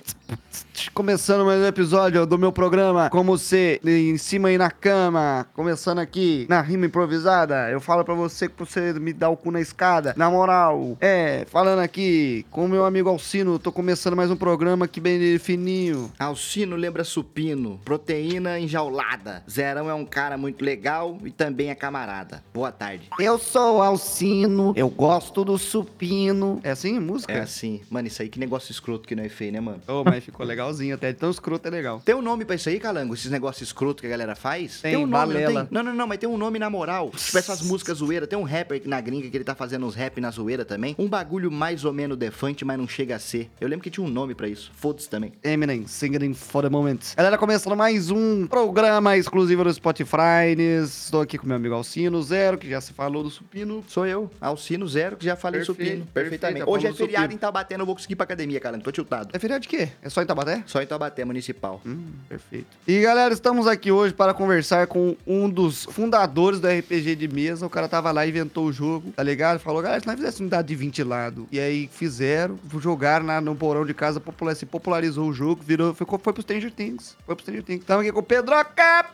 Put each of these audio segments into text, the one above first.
っと Começando mais um episódio do meu programa Como Ser em cima e na cama Começando aqui na rima improvisada Eu falo pra você que você me dá o cu na escada Na moral, é, falando aqui com o meu amigo Alcino Tô começando mais um programa aqui bem fininho Alcino lembra supino, proteína enjaulada. Zerão é um cara muito legal e também é camarada. Boa tarde. Eu sou Alcino, eu gosto do supino É assim música? É assim, mano, isso aí que negócio escroto que não é feio, né, mano? Oh, mas ficou legalzinho até, tão escroto é legal Tem um nome pra isso aí, Calango? Esses negócios escroto que a galera faz? Tem, um nome, balela. não tem? Não, não, não, mas tem um nome na moral. Tipo essas músicas zoeiras. Tem um rapper aqui na gringa que ele tá fazendo uns rap na zoeira também. Um bagulho mais ou menos defante, mas não chega a ser. Eu lembro que tinha um nome pra isso. Foda-se também. Eminem, Singing for the Moment. Galera, começando mais um programa exclusivo do Spotify. Estou aqui com meu amigo Alcino Zero, que já se falou do supino. Sou eu, Alcino Zero, que já falei Perfeito, supino. Perfeitamente. já Hoje é feriado supino. em Taubaté, não vou conseguir ir pra academia, Calango. Tô tiltado. É feriado de quê? É só em Tabaté? Só em Taubaté, municipal. Hum, perfeito. E galera, estamos aqui hoje para conversar com um dos fundadores do RPG de mesa. O cara tava lá e inventou o jogo, tá ligado? Falou, galera, se nós fizéssemos unidade de 20 lado. E aí fizeram, jogaram na- no porão de casa, popular, se popularizou o jogo, virou, ficou, foi pro Stranger Things. Foi pro Stranger Things. Estamos aqui com o Pedroca!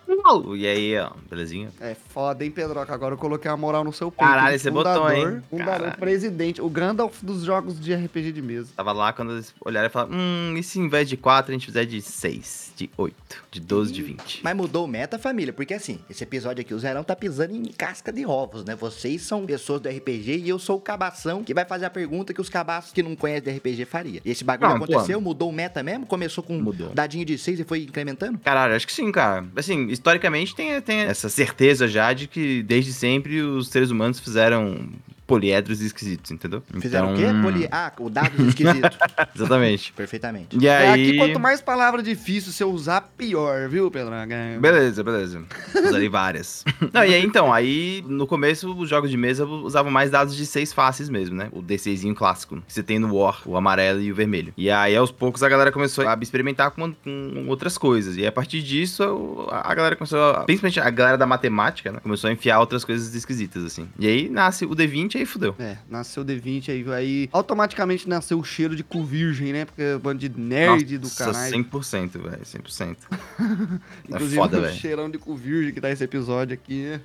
E aí, ó, belezinha? É foda, hein, Pedroca? Agora eu coloquei a moral no seu peito. Caralho, você botou, hein? Fundador, presidente, o Gandalf dos jogos de RPG de mesa. Tava lá quando eles olharam e falaram: Hum, e se em vez de 4 a gente fizer de 6, de 8, de 12, de 20? Mas mudou o meta, família, porque assim, esse episódio aqui, o Zerão tá pisando em casca de ovos, né? Vocês são pessoas do RPG e eu sou o cabação que vai fazer a pergunta que os cabaços que não conhecem de RPG faria. E esse bagulho Não, aconteceu, mudou o meta mesmo? Começou com Mudou. dadinho de 6 e foi incrementando? Caralho, acho que sim, cara. Assim, historicamente tem, tem essa certeza já de que desde sempre os seres humanos fizeram poliedros esquisitos, entendeu? Fizeram Então- o quê? Poli... Ah, o dado esquisito. Exatamente. Perfeitamente. E É, aí. aqui, quanto mais palavra difícil você usar, pior, viu, Pedroca? Beleza, beleza. Usarei várias. Não, e aí então, aí no começo os jogos de mesa usavam mais dados de seis faces mesmo, né? O D6zinho clássico. Que você tem no War, o amarelo e o vermelho. E aí aos poucos a galera começou a experimentar com, com outras coisas. E a partir disso a galera começou, a, principalmente a galera da matemática, né? Começou a enfiar outras coisas esquisitas, assim. E aí nasce o D20 e aí fudeu. É, nasceu o D20 aí, aí automaticamente nasceu o cheiro de cu virgem, né? Porque é bando de nerd do Nossa, caralho. 100%, velho, 100%. é Inclusive, foda, o velho. cheirão de cu virgem que dá esse episódio aqui, né?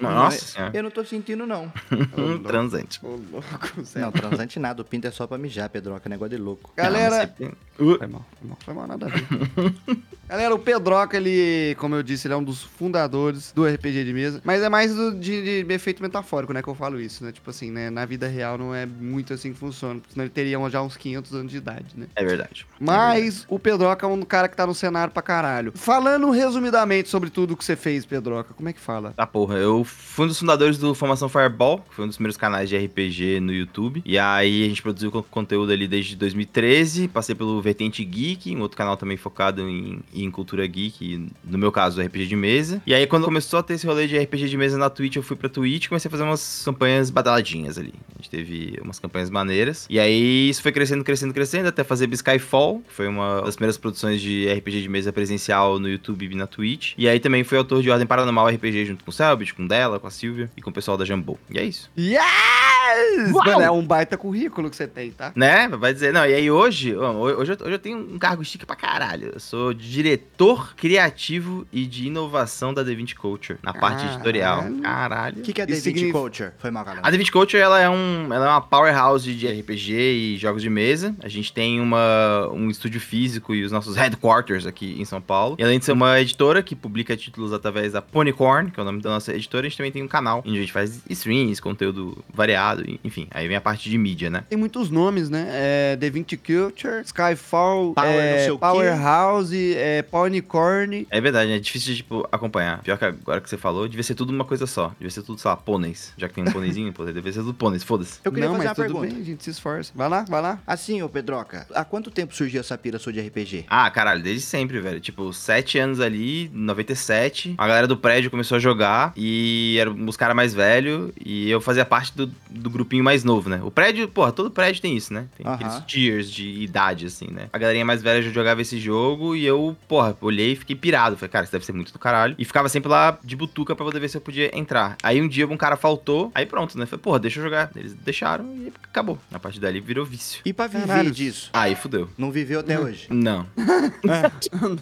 Nossa. Eu não tô sentindo, não. Um transante. Ô, louco, sério. Não, transante nada. O pinto é só pra mijar, Pedroca. Negócio de louco. Galera, Não, você- Foi mal, foi mal, foi mal, nada a ver. Galera, o Pedroca, ele, como eu disse, ele é um dos fundadores do RPG de mesa. Mas é mais do- de, de efeito metafórico, né, que eu falo isso, né? Tipo assim, né, na vida real não é muito assim que funciona. Senão ele teria já uns 500 anos de idade, né? É verdade. Mas o Pedroca é um cara que tá no cenário pra caralho. Falando resumidamente sobre tudo que você fez, Pedroca, como é que fala? Tá porra, eu fui um dos fundadores do Formação Fireball, que foi um dos primeiros canais de RPG no YouTube. E aí a gente produziu co- conteúdo ali desde 2013, passei pelo Vertente Geek, um outro canal também focado em, em cultura geek, no meu caso, RPG de mesa. E aí quando começou a ter esse rolê de RPG de mesa na Twitch, eu fui pra Twitch e comecei a fazer umas campanhas badaladinhas ali. A gente teve umas campanhas maneiras. E aí isso foi crescendo, crescendo, crescendo, até fazer Skyfall, que foi uma das primeiras produções de RPG de mesa presencial no YouTube e na Twitch. E aí também foi autor de Ordem Paranormal RPG junto com o Selbit, com o Dela, com a Silvia e com o pessoal da Jambô. E é isso. Yes! Uau! Mano, é um baita currículo que você tem, tá? Né? Vai dizer, não, e aí hoje, hoje, eu, hoje eu tenho um cargo chique pra caralho. Eu sou diretor criativo e de inovação da D20 Culture, na parte Caralho. editorial. Caralho. O que, que é Isso D20 significa- Culture? Foi mal, galera. A D20 Culture, ela é, um, ela é uma powerhouse de RPG e jogos de mesa. A gente tem uma, um estúdio físico e os nossos headquarters aqui em São Paulo. E além de ser uma editora que publica títulos através da Ponycorn, que é o nome da nossa editora, a gente também tem um canal onde a gente faz streams, conteúdo variado, enfim. Aí vem a parte de mídia, né? Tem muitos nomes, né? É The Vinci Culture, Skyfall, Power é. Powerhouse, é, Ponycorn. É verdade, é difícil de, tipo, acompanhar. Pior que agora que você falou, devia ser tudo uma coisa só. Devia ser tudo, sei lá, pôneis. Já que tem um pôneizinho, pô, devia ser tudo pôneis, foda-se. Eu queria Não, fazer mas uma tudo pergunta. bem, a gente se esforça. Vai lá, vai lá. Assim, ô Pedroca, há quanto tempo surgiu essa pira sua de RPG? Ah, caralho, desde sempre, velho. Tipo, sete anos ali, 97. A galera do prédio começou a jogar e eram os caras mais velhos. E eu fazia parte do, do grupinho mais novo, né? O prédio, porra, todo prédio tem isso, né? Tem Aham. aqueles tiers de idade, assim, né? A galerinha mais velha já jogava esse jogo e eu, porra, olhei e fiquei pirado. Falei, cara, isso deve ser muito do caralho. E ficava sempre lá de butuca pra poder ver se eu podia entrar. Aí um dia um cara faltou, aí pronto, né? Falei, porra, deixa eu jogar. Eles deixaram e acabou. A partir dali virou vício. E pra viver Caralho. disso? Aí fudeu. Não viveu até hoje? Não.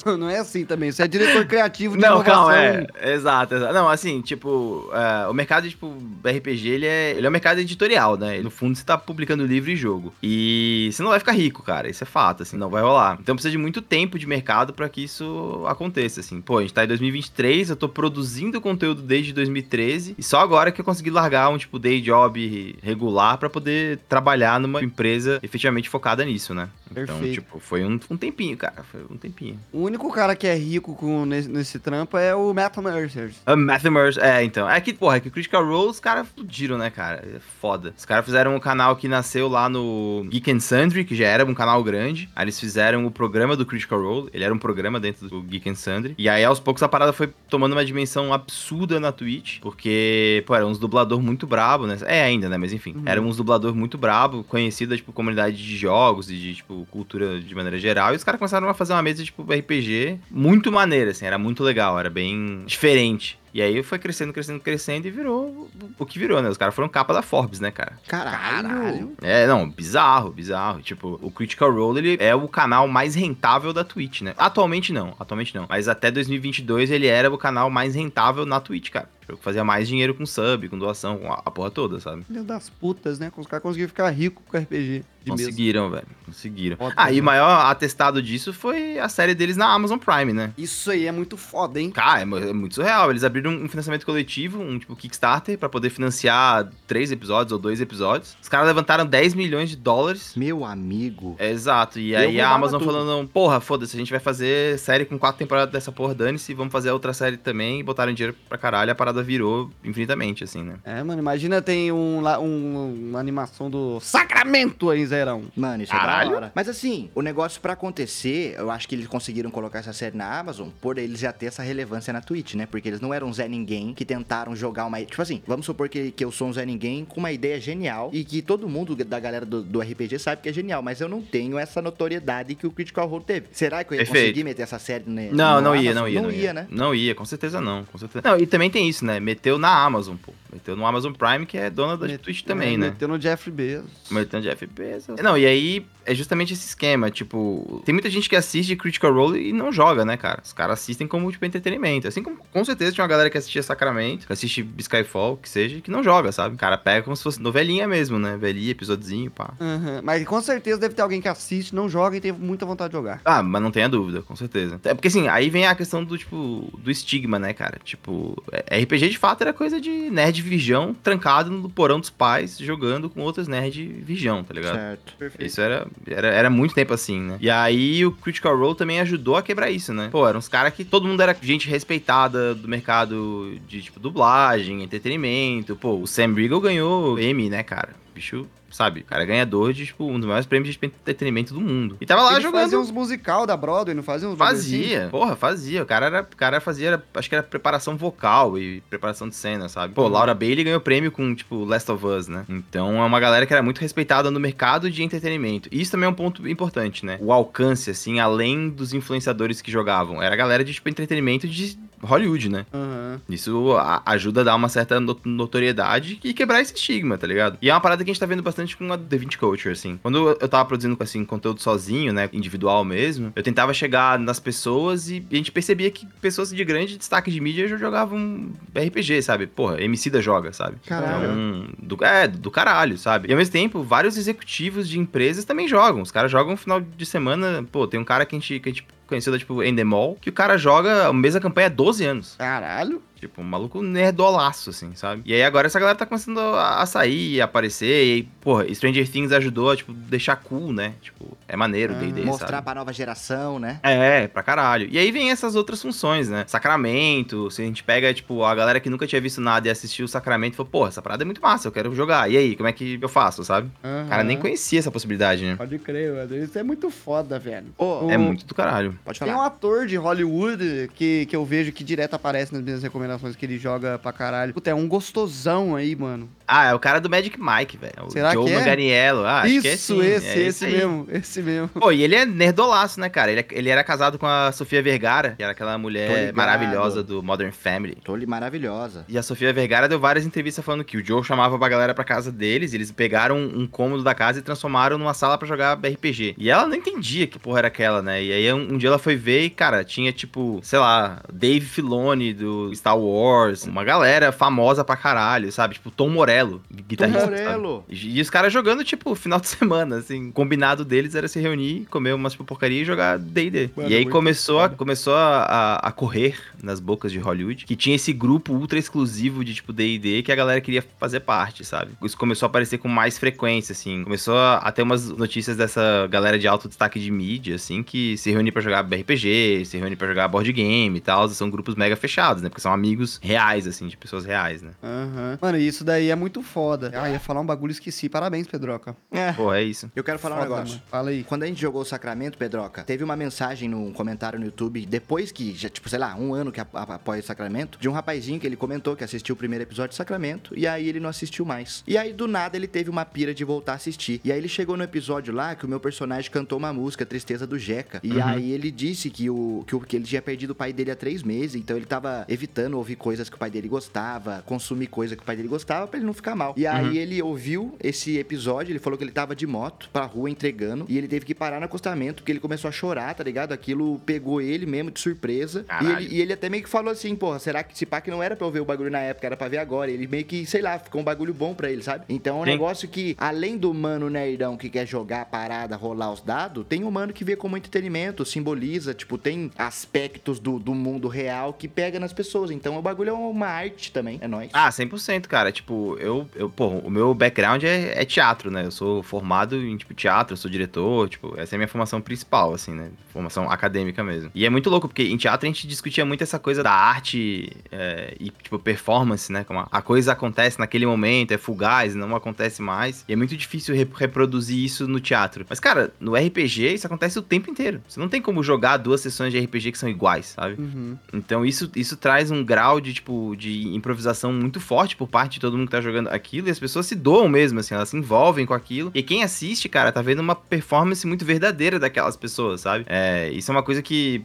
Não, não é assim também. Você é diretor criativo de Não, inovação. calma, é. Exato, exato. Não, assim, tipo, é, o mercado, tipo, RPG, ele é, ele é um mercado editorial, né? No fundo, você tá publicando livro e jogo. E você não vai ficar rico, cara. Isso é fato, assim, não vai rolar. Então precisa de muito tempo de mercado pra que isso aconteça, assim. Pô, a gente tá em 2023, eu tô produzindo conteúdo desde 2013, e só agora que eu consegui largar um, tipo, day job regular pra poder trabalhar numa empresa efetivamente focada nisso, né? Então, Perfeito. tipo, foi um, um tempinho, cara. Foi um tempinho. O único cara que é rico com, nesse, nesse trampo é o Metal Mercers. A Mathemers, é, então. É que, porra, é que Critical Role os caras fudiram, né, cara? Foda. Os caras fizeram um canal que nasceu lá no Geek and Sundry, que já era um canal grande. Aí eles fizeram o programa do Critical Role. Ele era um programa dentro do Geek and Sundry. E aí, aos poucos, a parada foi tomando uma dimensão absurda na Twitch. Porque, pô, eram uns dublador muito brabo, né? É ainda, né? Mas enfim. Uhum. Eram uns dublador muito brabo, conhecida, tipo, comunidade de jogos e de, tipo, cultura de maneira geral. E os caras começaram a fazer uma mesa, tipo, RPG muito maneira, assim. Era muito legal, era bem diferente. E aí foi crescendo, crescendo, crescendo e virou o que virou, né? Os caras foram capa da Forbes, né, cara? Caralho. É, não, bizarro, bizarro. Tipo, o Critical Role, ele é o canal mais rentável da Twitch, né? Atualmente não, atualmente não. Mas até 2022 ele era o canal mais rentável na Twitch, cara. Tipo, fazia mais dinheiro com sub, com doação, com a, a porra toda, sabe? Filho das putas, né? Os caras conseguiram ficar ricos com RPG. Conseguiram, velho. Conseguiram. Foda, ah, e né? o maior atestado disso foi a série deles na Amazon Prime, né? Isso aí é muito foda, hein? Cara, é é muito surreal. Eles abriram um financiamento coletivo, um tipo Kickstarter, pra poder financiar três episódios ou dois episódios. Os caras levantaram 10 milhões de dólares. Meu amigo. É, exato. E Eu aí a Amazon tudo. falando, porra, foda-se, a gente vai fazer série com quatro temporadas dessa porra, dane-se, vamos fazer outra série também. E botaram dinheiro pra caralho, a parada virou infinitamente, assim, né? É, mano, imagina tem um, um- uma animação do Sacramento aí, Zerão. Mano, isso é Caralho. da hora. Mas assim, o negócio pra acontecer, eu acho que eles conseguiram colocar essa série na Amazon por eles já ter essa relevância na Twitch, né? Porque eles não eram Zé Ninguém que tentaram jogar uma. Tipo assim, vamos supor que, que eu sou um Zé Ninguém com uma ideia genial e que todo mundo da galera do, do RPG sabe que é genial, mas eu não tenho essa notoriedade que o Critical Role teve. Será que eu ia Perfeito. conseguir meter essa série né, Não, não ia, não ia. Não ia, né? Não ia, com certeza não, com certeza. Não, e também tem isso, né? Meteu na Amazon, pô. Meteu no Amazon Prime, que é dona da Twitch também, É, né? Meteu no Jeff Bezos. Metendo de FPS. Não, e aí é justamente esse esquema, tipo, tem muita gente que assiste Critical Role e não joga, né, cara? Os caras assistem como, tipo, entretenimento. Assim como, com certeza, tinha uma galera que assistia Sacramento, que assiste Skyfall, que seja, que não joga, sabe? O cara pega como se fosse novelinha mesmo, né? Velhinha, episódiozinho, pá. Aham, Mas com certeza deve ter alguém que assiste, não joga e tem muita vontade de jogar. Ah, mas não tenha dúvida, com certeza. É porque assim, aí vem a questão do, tipo, do estigma, né, cara? Tipo, é- RPG de fato era coisa de nerd virgão trancado no porão dos pais, jogando com outros nerd virgão, tá ligado? Certo. Perfeito. Isso era, era, era muito tempo assim, né? E aí o Critical Role também ajudou a quebrar isso, né? Pô, eram uns caras que todo mundo era gente respeitada do mercado de, tipo, dublagem, entretenimento. Pô, o Sam Riegel ganhou M, né, cara? Bicho, sabe? O cara é ganhador de, tipo, um dos maiores prêmios de entretenimento do mundo. E tava lá Ele jogando. fazia uns musical da Broadway, não fazia uns assim? Fazia, porra, fazia. O cara, era, o cara fazia, era- acho que era preparação vocal e preparação de cena, sabe? Pô, Laura Bailey ganhou prêmio com, tipo, Last of Us, né? Então é uma galera que era muito respeitada no mercado de entretenimento. E isso também é um ponto importante, né? O alcance, assim, além dos influenciadores que jogavam. Era a galera de, tipo, entretenimento de Hollywood, né? Aham. Isso a- ajuda a dar uma certa no- notoriedade e quebrar esse estigma, tá ligado? E é uma parada que a gente tá vendo bastante com a The Vinci Culture, assim. Quando eu tava produzindo, assim, conteúdo sozinho, né, individual mesmo, eu tentava chegar nas pessoas e a gente percebia que pessoas de grande destaque de mídia já jogavam RPG, sabe? Porra, MC da joga, sabe? Caralho. Então, do, é, do caralho, sabe? E ao mesmo tempo, vários executivos de empresas também jogam. Os caras jogam no final de semana, pô, tem um cara que a gente, que a gente conheceu da, tipo, Endemol, que o cara joga a mesma campanha há 12 anos. Caralho. Tipo, um maluco nerdolaço, assim, sabe? E aí agora essa galera tá começando a sair, a aparecer. E aí, porra, Stranger Things ajudou a, tipo, deixar cool, né? Tipo, é maneiro o Ah, D&D, Mostrar sabe? pra nova geração, né? É, pra caralho. E aí vem essas outras funções, né? Sacramento, se a gente pega, tipo, a galera que nunca tinha visto nada e assistiu o Sacramento, falou, porra, essa parada é muito massa, eu quero jogar. E aí, como é que eu faço, sabe? O cara nem conhecia essa possibilidade, né? Pode crer, mano. Isso é muito foda, velho. Ô, O- É muito do caralho. Pode Tem falar. um ator de Hollywood que, que eu vejo que direto aparece nas minhas recomendações que ele joga pra caralho. Puta, é um gostosão aí, mano. Ah, é o cara do Magic Mike, velho. O Será Joe que é? Manganiello. Ah, acho Isso, que é sim, esse, é esse aí. mesmo, esse mesmo. Pô, e ele é nerdolaço, né, cara? Ele, é- ele era casado com a Sofia Vergara, que era aquela mulher maravilhosa do Modern Family. Tô ali maravilhosa. E a Sofia Vergara deu várias entrevistas falando que o Joe chamava pra galera pra casa deles, e eles pegaram um cômodo da casa e transformaram numa sala pra jogar RPG. E ela não entendia que porra era aquela, né? E aí um, um dia ela foi ver e, cara, tinha tipo, sei lá, Dave Filoni do Star Wars, uma galera famosa pra caralho, sabe? Tipo, Tom Morello, guitarrista. sabe? Morello. E, e os caras jogando, tipo, final de semana, assim. Combinado deles era se reunir, comer umas tipo, porcaria e jogar D&D. E aí começou, a, começou a, a- correr nas bocas de Hollywood, que tinha esse grupo ultra exclusivo de, tipo, D&D que a galera queria fazer parte, sabe? Isso começou a aparecer com mais frequência, assim. Começou a, ter umas notícias dessa galera de alto destaque de mídia, assim, que se reúne pra jogar RPG, se reúne pra jogar board game e tal. São grupos mega fechados, né? Porque são amigos reais, assim, de pessoas reais, né? Aham. Mano, isso daí é muito foda. Ah, ia falar um bagulho e esqueci. Parabéns, Pedroca. É. Pô, é isso. Eu quero falar um Foda, negócio. mano. Fala aí. Quando a gente jogou o Sacramento, Pedroca, teve uma mensagem num comentário no YouTube, depois que, já, tipo, sei lá, um ano que apoia o Sacramento, de um rapazinho que ele comentou que assistiu o primeiro episódio de Sacramento, e aí ele não assistiu mais. E aí, do nada, ele teve uma pira de voltar a assistir. E aí ele chegou no episódio lá que o meu personagem cantou uma música, Tristeza do Jeca. E Uhum. aí ele disse que, o, que, o, que ele tinha perdido o pai dele há três meses, então ele tava evitando ouvir coisas que o pai dele gostava, consumir coisa que o pai dele gostava, pra ele não ficar mal. E aí Uhum. ele ouviu esse episódio, ele falou que ele tava de moto pra rua entregando e ele teve que parar no acostamento porque ele começou a chorar, tá ligado? Aquilo pegou ele mesmo de surpresa. E ele, e ele até meio que falou assim, porra, será que esse que não era pra eu ver o bagulho na época, era pra ver agora? Ele meio que, sei lá, ficou um bagulho bom pra ele, sabe? Então é um Sim. negócio que, além do mano nerdão que quer jogar a parada, rolar os dados, tem um mano que vê como entretenimento, simboliza, tipo, tem aspectos do, do mundo real que pega nas pessoas. Então o bagulho é uma arte também, é nóis. Ah, 100%, cara. Tipo, eu, eu pô, o meu background é, é teatro, né? Eu sou formado em, tipo, teatro, eu sou diretor, tipo, essa é a minha formação principal, assim, né? Formação acadêmica mesmo. E é muito louco, porque em teatro a gente discutia muito essa coisa da arte é, e, tipo, performance, né? Como a, coisa acontece naquele momento, é fugaz, não acontece mais. E é muito difícil re- reproduzir isso no teatro. Mas, cara, no RPG isso acontece o tempo inteiro. Você não tem como jogar duas sessões de RPG que são iguais, sabe? Uhum. Então isso, isso traz um grau de, tipo, de improvisação muito forte por parte de todo mundo que tá jogando aquilo. E as pessoas se doam mesmo, assim, elas se envolvem com aquilo. E quem assiste, cara, tá vendo uma performance muito verdadeira daquelas pessoas, sabe? É, isso é uma coisa que,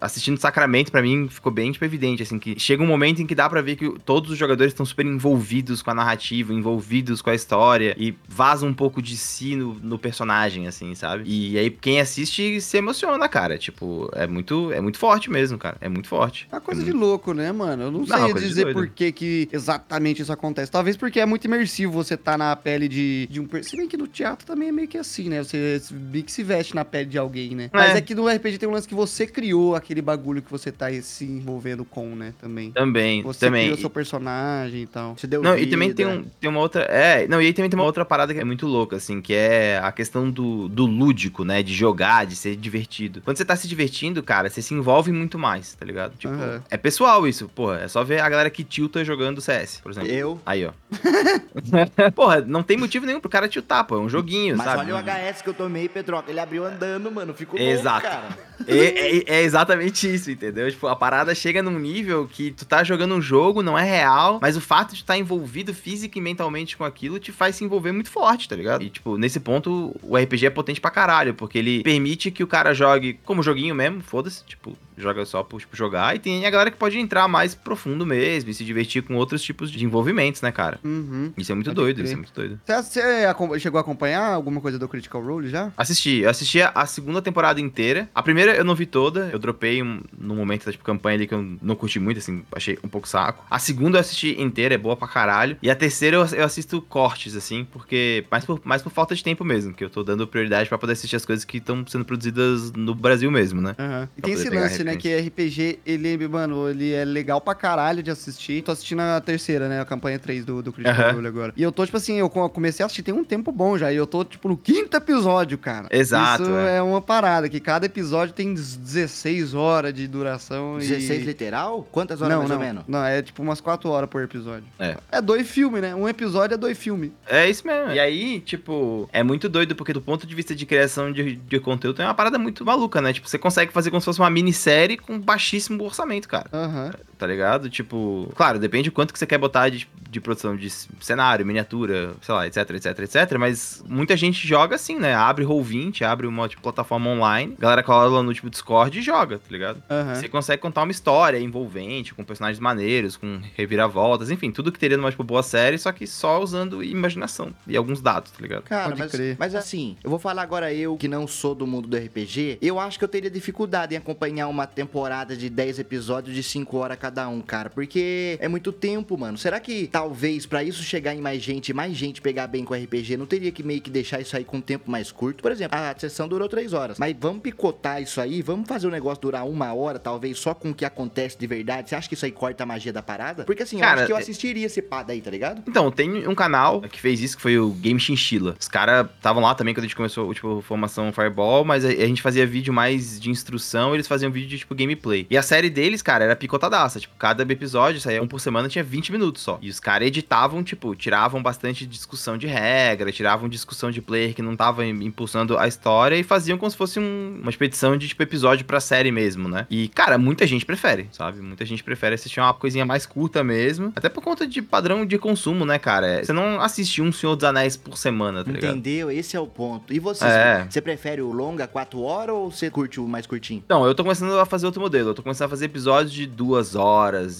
assistindo Sacramento, pra mim, ficou bem, tipo, evidente, assim, que chega um momento em que dá pra ver que todos os jogadores estão super envolvidos com a narrativa, envolvidos com a história, e vaza um pouco de si no, no personagem, assim, sabe? E aí quem assiste se emociona, cara. Tipo, é muito, é muito forte mesmo, cara. É muito forte. É uma coisa É de louco, né, mano? Eu não, Não, sei coisa de dizer por que, que exatamente isso acontece. Talvez porque é muito imersivo você tá na pele de, de um... Se bem que no teatro também é meio que assim, né? Você meio que se veste na pele de alguém, né? Mas É. é que no RPG tem um lance que você criou aquele bagulho que você tá se envolvendo com, né? Também. Também, Você também. criou seu personagem e tal. Você deu Não, e vida. também tem, um, tem uma outra. É, não, e aí também tem uma outra parada que é muito louca, assim, que é a questão do, do lúdico, né? De jogar, de ser divertido. Quando você tá se divertindo, cara, você se envolve muito mais, tá ligado? Tipo, Aham. é pessoal isso, porra. É só ver a galera que tilta jogando CS, por exemplo. Eu. Aí, ó. porra, não tem motivo nenhum pro cara tiltar, pô. É um joguinho, Mas sabe? olha o HS que eu tomei, Pedroca. Ele abriu andando, mano. Ficou Exato. louco, cara. É, é- é exatamente isso, entendeu? Tipo, a parada chega num nível que tu tá jogando um jogo, não é real, mas o fato de estar envolvido física e mentalmente com aquilo te faz se envolver muito forte, tá ligado? E, tipo, nesse ponto, o RPG é potente pra caralho, porque ele permite que o cara jogue como joguinho mesmo, foda-se, tipo, joga só por tipo, jogar, e tem a galera que pode entrar mais profundo mesmo e se divertir com outros tipos de envolvimentos, né, cara? Uhum. Isso é muito Pode doido, crer. isso é muito doido. Você, chegou a acompanhar alguma coisa do Critical Role já? Assisti, eu assisti a- a segunda temporada inteira. A primeira eu não vi toda, eu dropei um, no momento da tipo, campanha ali que eu não curti muito, assim, achei um pouco saco. A segunda eu assisti inteira, é boa pra caralho. E a terceira eu, eu assisto cortes, assim, porque. Mais por, mais por falta de tempo mesmo, que eu tô dando prioridade pra poder assistir as coisas que estão sendo produzidas no Brasil mesmo, né? Aham. E tem esse lance, né? Que RPG, ele, mano, ele é legal pra caralho de assistir. Tô assistindo a terceira, né? A campanha 3 do, do Critical. Role agora. E eu tô, tipo assim, eu co- comecei a assistir tem um tempo bom já. E eu tô, tipo, no quinto episódio, cara. Exato, Isso é. é. uma parada, que cada episódio tem 16 horas de duração. 16 e... literal? Quantas horas Não, mais não, ou menos? não, é tipo umas 4 horas por episódio. É. É dois filmes, né? Um episódio é dois filmes. É isso mesmo. E aí, tipo, é muito doido, porque do ponto de vista de criação de, de conteúdo, é uma parada muito maluca, né? Tipo, você consegue fazer como se fosse uma minissérie com baixíssimo orçamento, cara. Aham. Tá ligado? Tipo, claro, depende de quanto que você quer botar de, de produção de cenário, miniatura, sei lá, etc, etc, etc. Mas muita gente joga assim, né? Abre Roll20, abre uma tipo, plataforma online, a galera cola no tipo Discord e joga, tá ligado? Aham. Você consegue contar uma história envolvente, com personagens maneiros, com reviravoltas, enfim, tudo que teria numa tipo, boa série, só que só usando imaginação e alguns dados, tá ligado? Cara, Pode mas, crer. mas assim, eu vou falar agora eu que não sou do mundo do RPG, eu acho que eu teria dificuldade em acompanhar uma temporada de 10 episódios de 5 horas cada um, cara, porque é muito tempo, mano. Será que talvez pra isso chegar em mais gente, mais gente pegar bem com RPG, não teria que meio que deixar isso aí com um tempo mais curto? Por exemplo, a sessão durou 3 horas, mas vamos picotar isso aí, vamos fazer o negócio durar uma hora, talvez só com o que acontece de verdade. Você acha que isso aí corta a magia da parada? Porque assim, eu Cara, acho que eu é- assistiria esse pá daí, tá ligado? Então, tem um canal que fez isso, que foi o Game Chinchilla. Os caras estavam lá também quando a gente começou, tipo, formação Fireball, mas a, a gente fazia vídeo mais de instrução, eles faziam vídeo de, tipo, gameplay. E a série deles, cara, era picotadaça. Tipo, cada episódio, saía um por semana, tinha 20 minutos só. E os caras editavam, tipo, tiravam bastante discussão de regra, tiravam discussão de player que não tava im- impulsando a história e faziam como se fosse um- uma expedição de, tipo, episódio pra série mesmo, né? E, cara, muita gente prefere, sabe? Muita gente prefere assistir uma coisinha mais curta mesmo. Até por conta de padrão de consumo, né, cara? Você não assiste um Senhor dos Anéis por semana, tá ligado? Entendeu? Esse é o ponto. E você, É. você prefere o longa, 4 horas, ou você curte o mais curtinho? Então, eu tô começando a fazer outro modelo. Eu tô começando a fazer episódios de duas horas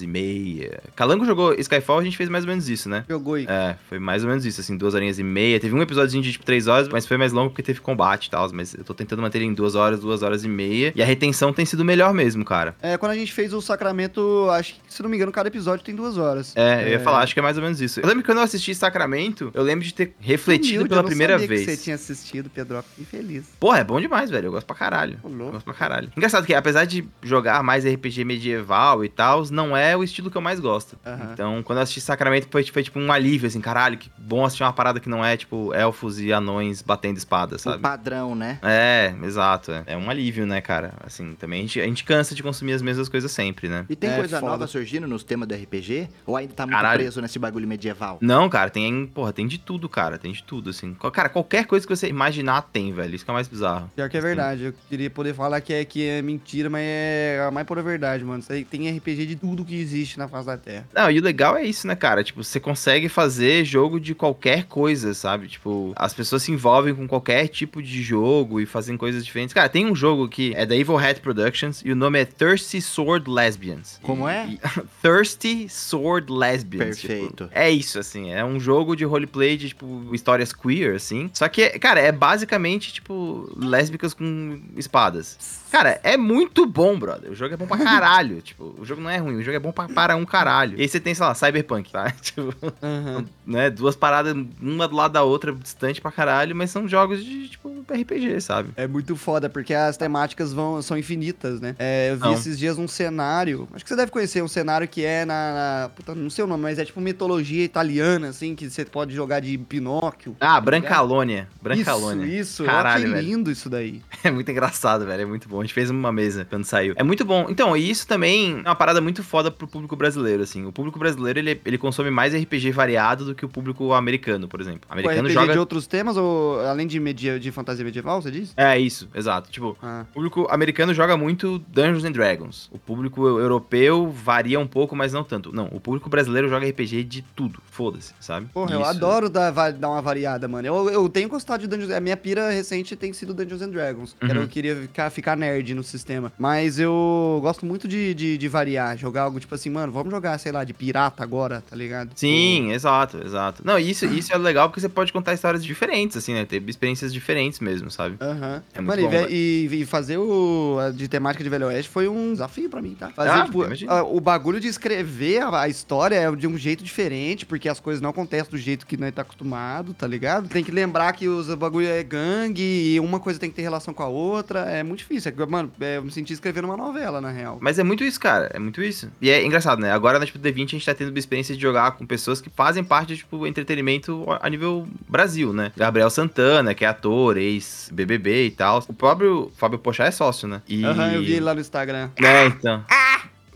e meia. Calango jogou Skyfall, a gente fez mais ou menos isso, né? Jogou aí. É, foi mais ou menos isso, assim, duas horinhas e meia. Teve um episódio de, tipo, três horas, mas foi mais longo porque teve combate e tal. Mas eu tô tentando manter em duas horas, duas horas e meia. E a retenção tem sido melhor mesmo, cara. É, quando a gente fez o Sacramento, acho que, se não me engano, cada episódio tem duas horas. É, eu ia falar, acho que é mais ou menos isso. Eu lembro que quando eu assisti Sacramento, eu lembro de ter refletido Humilde, pela primeira sabia vez. Que você tinha assistido, Pedro. Fiquei feliz. Porra, é bom demais, velho. Eu gosto pra caralho. Eu gosto pra caralho. Engraçado que, apesar de jogar mais RPG medieval e tal, não é o estilo que eu mais gosto. Aham. Então, quando eu assisti Sacramento, foi, foi tipo um alívio, assim, caralho, que bom assistir uma parada que não é, tipo, elfos e anões batendo espada, O sabe? padrão, né? É, exato. É. É um alívio, né, cara? Assim, também a gente, a gente cansa de consumir as mesmas coisas sempre, né? E tem É, coisa foda. nova surgindo nos temas do RPG? Ou ainda tá muito Caralho. preso nesse bagulho medieval? Não, cara, tem, porra, tem de tudo, cara. Tem de tudo, assim. Cara, qualquer coisa que você imaginar tem, velho. Isso que é mais bizarro. Pior que é verdade. Eu queria poder falar que é, que é mentira, mas é a mais pura verdade, mano. Isso aí Tem RPG de tudo que existe na face da Terra. Não, e o legal é isso, né, cara? Tipo, você consegue fazer jogo de qualquer coisa, sabe? Tipo, as pessoas se envolvem com qualquer tipo de jogo e fazem coisas diferentes. Cara, tem um jogo que é da Evil Hat Productions e o nome é Thirsty Sword Lesbians. Como é? E- Thirsty Sword Lesbians. tipo, Perfeito. é isso, assim. É um jogo de roleplay de, tipo, histórias queer, assim. Só que, cara, é basicamente, tipo, lésbicas com espadas. Cara, é muito bom, brother. O jogo é bom pra caralho. tipo, o jogo não é ruim, o jogo é bom pra, para um caralho. E aí você tem, sei lá, Cyberpunk, tá? Tipo, Aham. né? Duas paradas, uma do lado da outra, distante pra caralho, mas são jogos de, tipo, RPG, sabe? É muito foda, porque as temáticas vão, são infinitas, né? É, eu vi São. esses dias um cenário. Acho que você deve conhecer um cenário que é na. na puta, não sei o nome, mas é tipo mitologia italiana, assim, que você pode jogar de Pinóquio. Ah, Brancalônia. Isso, Brancalônia. isso. Caralho, eu achei velho. lindo isso daí. É muito engraçado, velho. É muito bom. A gente fez uma mesa quando saiu. É muito bom. Então, e isso também é uma parada muito foda pro público brasileiro, assim. O público brasileiro, ele, ele consome mais RPG variado do que o público americano, por exemplo. O Pô, americano RPG joga... de outros temas, ou além de, media, de fantasia medieval, você disse? É, isso. Exato. Tipo, Ah. o público americano joga muito Dungeons and Dragons. O público europeu varia um pouco, mas não tanto. Não, o público brasileiro joga RPG de tudo. Foda-se, sabe? Porra, eu Isso. adoro dar, dar uma variada, mano. Eu, eu tenho gostado de Dungeons A minha pira recente tem sido Dungeons and Dragons. Uhum. Eu queria ficar, ficar nerd no sistema. Mas eu gosto muito de, de, de variar. Jogar algo tipo assim, mano, vamos jogar, sei lá, de pirata agora, tá ligado? Sim, exato, exato. Não, isso, isso é legal porque você pode contar histórias diferentes, assim, né? Ter experiências diferentes mesmo, sabe? Aham. É muito Mano, bom, e, fazer o de temática de Velho Oeste foi um desafio pra mim, tá? Fazer, Ah, tipo, a- o bagulho de escrever a, a história é de um jeito diferente, porque as coisas não acontecem do jeito que nós tá acostumado, tá ligado? Tem que lembrar que os o bagulho é gangue e uma coisa tem que ter relação com a outra. É muito difícil. É mano, é, eu me senti escrevendo uma novela, na real. Mas é muito isso, cara. É muito isso. E é engraçado, né? Agora na tipo, D20 a gente tá tendo uma experiência de jogar com pessoas que fazem parte de, tipo, entretenimento a nível Brasil, né? Gabriel Santana, que é ator, ex-BBB e tal. O próprio Fábio Pochá é sócio, né? E... Aham, eu vi ele lá no Instagram. É, então.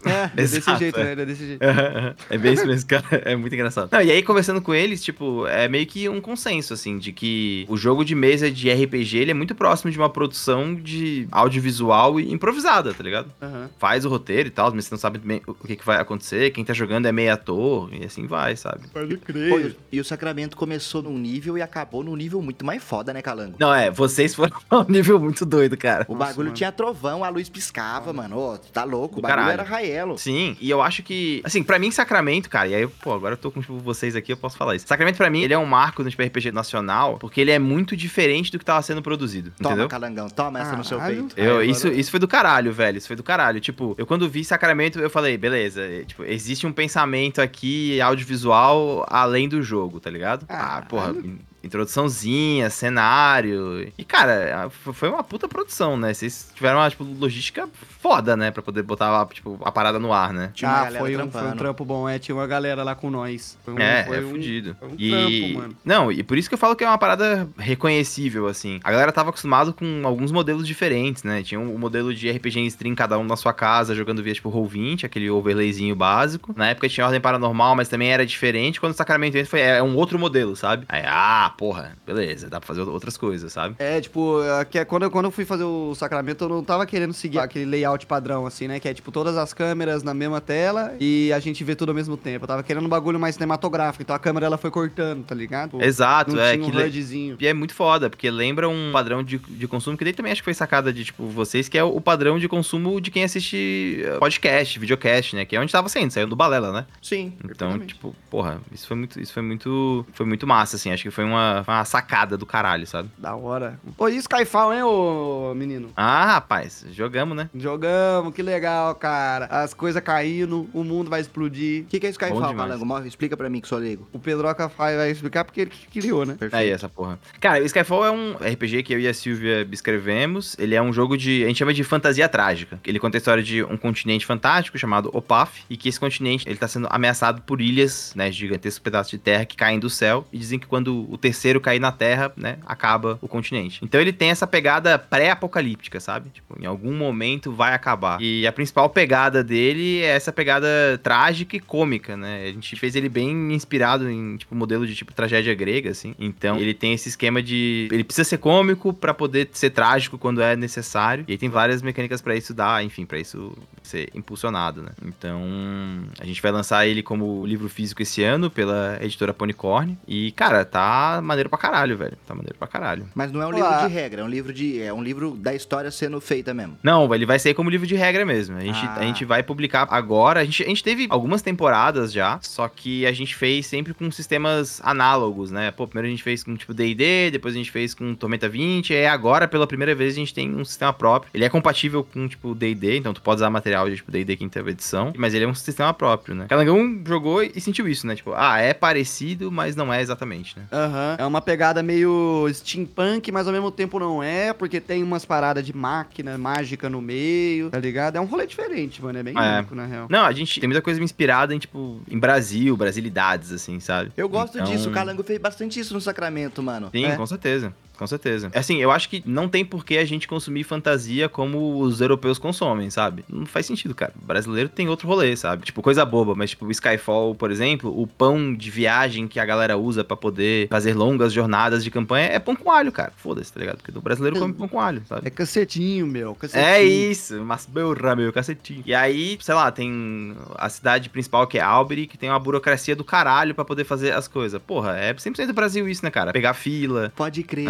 É, é desse jeito, é. né? É desse jeito. é bem isso mesmo, cara. É muito engraçado. Não, e aí, conversando com eles, tipo, é meio que um consenso, assim, de que o jogo de mesa de RPG, ele é muito próximo de uma produção de audiovisual e improvisada, tá ligado? Aham. Faz o roteiro e tal, mas você não sabe bem o que, que vai acontecer, quem tá jogando é meio ator, e assim vai, sabe? Pode Pô, crer. e o Sacramento começou num nível e acabou num nível muito mais foda, né, Calango? Não, é, vocês foram a um nível muito doido, cara. O Nossa, bagulho mano. tinha trovão, a luz piscava, mano. Ô, tá louco. O Do bagulho caralho. era Sim, e eu acho que, assim, pra mim, Sacramento, cara, e aí, pô, agora eu tô com tipo, vocês aqui, eu posso falar isso. Sacramento, pra mim, ele é um marco no tipo, RPG nacional, porque ele é muito diferente do que tava sendo produzido, Toma, entendeu? Calangão, toma essa no seu peito. Eu, Aí, isso, isso foi do caralho, velho. Isso foi do caralho. Tipo, eu quando vi Sacramento, eu falei, beleza, é, tipo, existe um pensamento aqui audiovisual além do jogo, tá ligado? Ah, Caralho. porra, in- introduçãozinha, cenário. E, cara, foi uma puta produção, né? Vocês tiveram uma, tipo, logística foda, né? Pra poder botar, tipo, a parada no ar, né? Ah, foi um, foi um trampo bom, é. Tinha uma galera lá com nós. Foi um, É, foi é um- fudido. foi um e... trampo, mano. Não, e por isso que eu falo que é uma parada reconhecível, assim. A galera tava acostumado com alguns modelos diferentes, né? Tinha o modelo de RPG em stream, cada um na sua casa, jogando via, tipo, Roll20, aquele overlayzinho básico. Na época tinha Ordem Paranormal, mas também era diferente. Quando o Sacramento entra, foi é um outro modelo, sabe? Aí, ah, porra, beleza, dá pra fazer outras coisas, sabe? É, tipo, aqui é- quando, eu- quando eu fui fazer o Sacramento, eu não tava querendo seguir aquele layout padrão, assim, né? Que é, tipo, todas as câmeras na mesma tela e a gente vê tudo ao mesmo tempo. Eu tava querendo um bagulho mais cinematográfico, então a câmera, ela foi cortando, tá ligado? Pô, Exato, é. que um HUDzinho. E é muito foda, porque lembra um padrão de, de consumo, que daí também acho que foi sacada de, tipo, vocês, que é o padrão de consumo de quem assiste eh, podcast, videocast, né? Que é onde tava saindo, saiu do Balela, né? Sim. Então, tipo, porra, isso foi muito, isso foi muito, foi muito massa, assim. Acho que foi uma, foi uma sacada do caralho, sabe? Da hora. Pô, e Skyfall, hein, ô menino? Ah, rapaz, jogamos, né? Jogamos, que legal, cara. As coisas caindo, o mundo vai explodir. O que, que é Skyfall? Mó- Explica pra mim que sou leigo. O Pedroca vai explicar porque ele criou, né? Perfeito. Aí, essa porra. Cara, o Skyfall é um RPG que eu e a Silvia escrevemos. Ele é um jogo de. A gente chama de fantasia trágica. Ele conta a história de um continente fantástico chamado Opaf. E que esse continente ele tá sendo ameaçado por ilhas, né? Gigantescos pedaços de terra que caem do céu. E dizem que quando o terceiro cair na terra, né? Acaba o continente. Então ele tem essa pegada pré-apocalíptica, sabe? Tipo, em algum momento vai acabar. E a principal pegada dele é essa pegada trágica e cômica, né? A gente fez ele bem inspirado em, tipo, modelo de, tipo, tragédia grega, assim. Então, ele tem esse esquema de... Ele precisa ser cômico pra poder ser trágico quando é necessário. E aí tem várias mecânicas pra isso dar, enfim, pra isso ser impulsionado, né? Então, a gente vai lançar ele como livro físico esse ano pela editora Ponycorn. E, cara, tá maneiro pra caralho, velho. Tá maneiro pra caralho. Mas não é um Olá. livro de regra, é um livro de. É um livro da história sendo feita mesmo. Não, ele vai sair como livro de regra mesmo. A gente, Ah. a gente vai publicar agora. A gente, a gente teve algumas temporadas já, só que a gente fez sempre com sistemas análogos, né? Pô, primeiro a gente fez com tipo D&D, depois a gente fez com Tormenta 20, e agora pela primeira vez a gente tem um sistema próprio. Ele é compatível com tipo D&D, então tu pode usar material de tipo D&D quinta edição, mas ele é um sistema próprio, né? Calangão jogou e sentiu isso, né? Tipo, ah, é parecido, mas não é exatamente, né? Aham. É uma pegada meio steampunk, mas ao mesmo tempo não é, porque tem umas paradas de máquina mágica no meio, tá ligado? É um rolê diferente, mano. É bem É. único, na real. Não, a gente tem muita coisa inspirada em tipo em Brasil, brasilidades assim, sabe? Eu gosto Então- disso, o Calango fez bastante isso no Sacramento, mano. Sim, É. com certeza. Com certeza. Assim, eu acho que não tem por que a gente consumir fantasia como os europeus consomem, sabe? Não faz sentido, cara. O brasileiro tem outro rolê, sabe? Tipo, coisa boba, mas tipo, o Skyfall, por exemplo, o pão de viagem que a galera usa pra poder fazer longas jornadas de campanha é pão com alho, cara. Foda-se, tá ligado? Porque o brasileiro come pão com alho, sabe? É cacetinho, meu. Cacetinho. É isso, mas burra, meu cacetinho. E aí, sei lá, tem a cidade principal que é Albury, que tem uma burocracia do caralho pra poder fazer as coisas. Porra, é 100% do Brasil isso, né, cara? Pegar fila. Pode crer,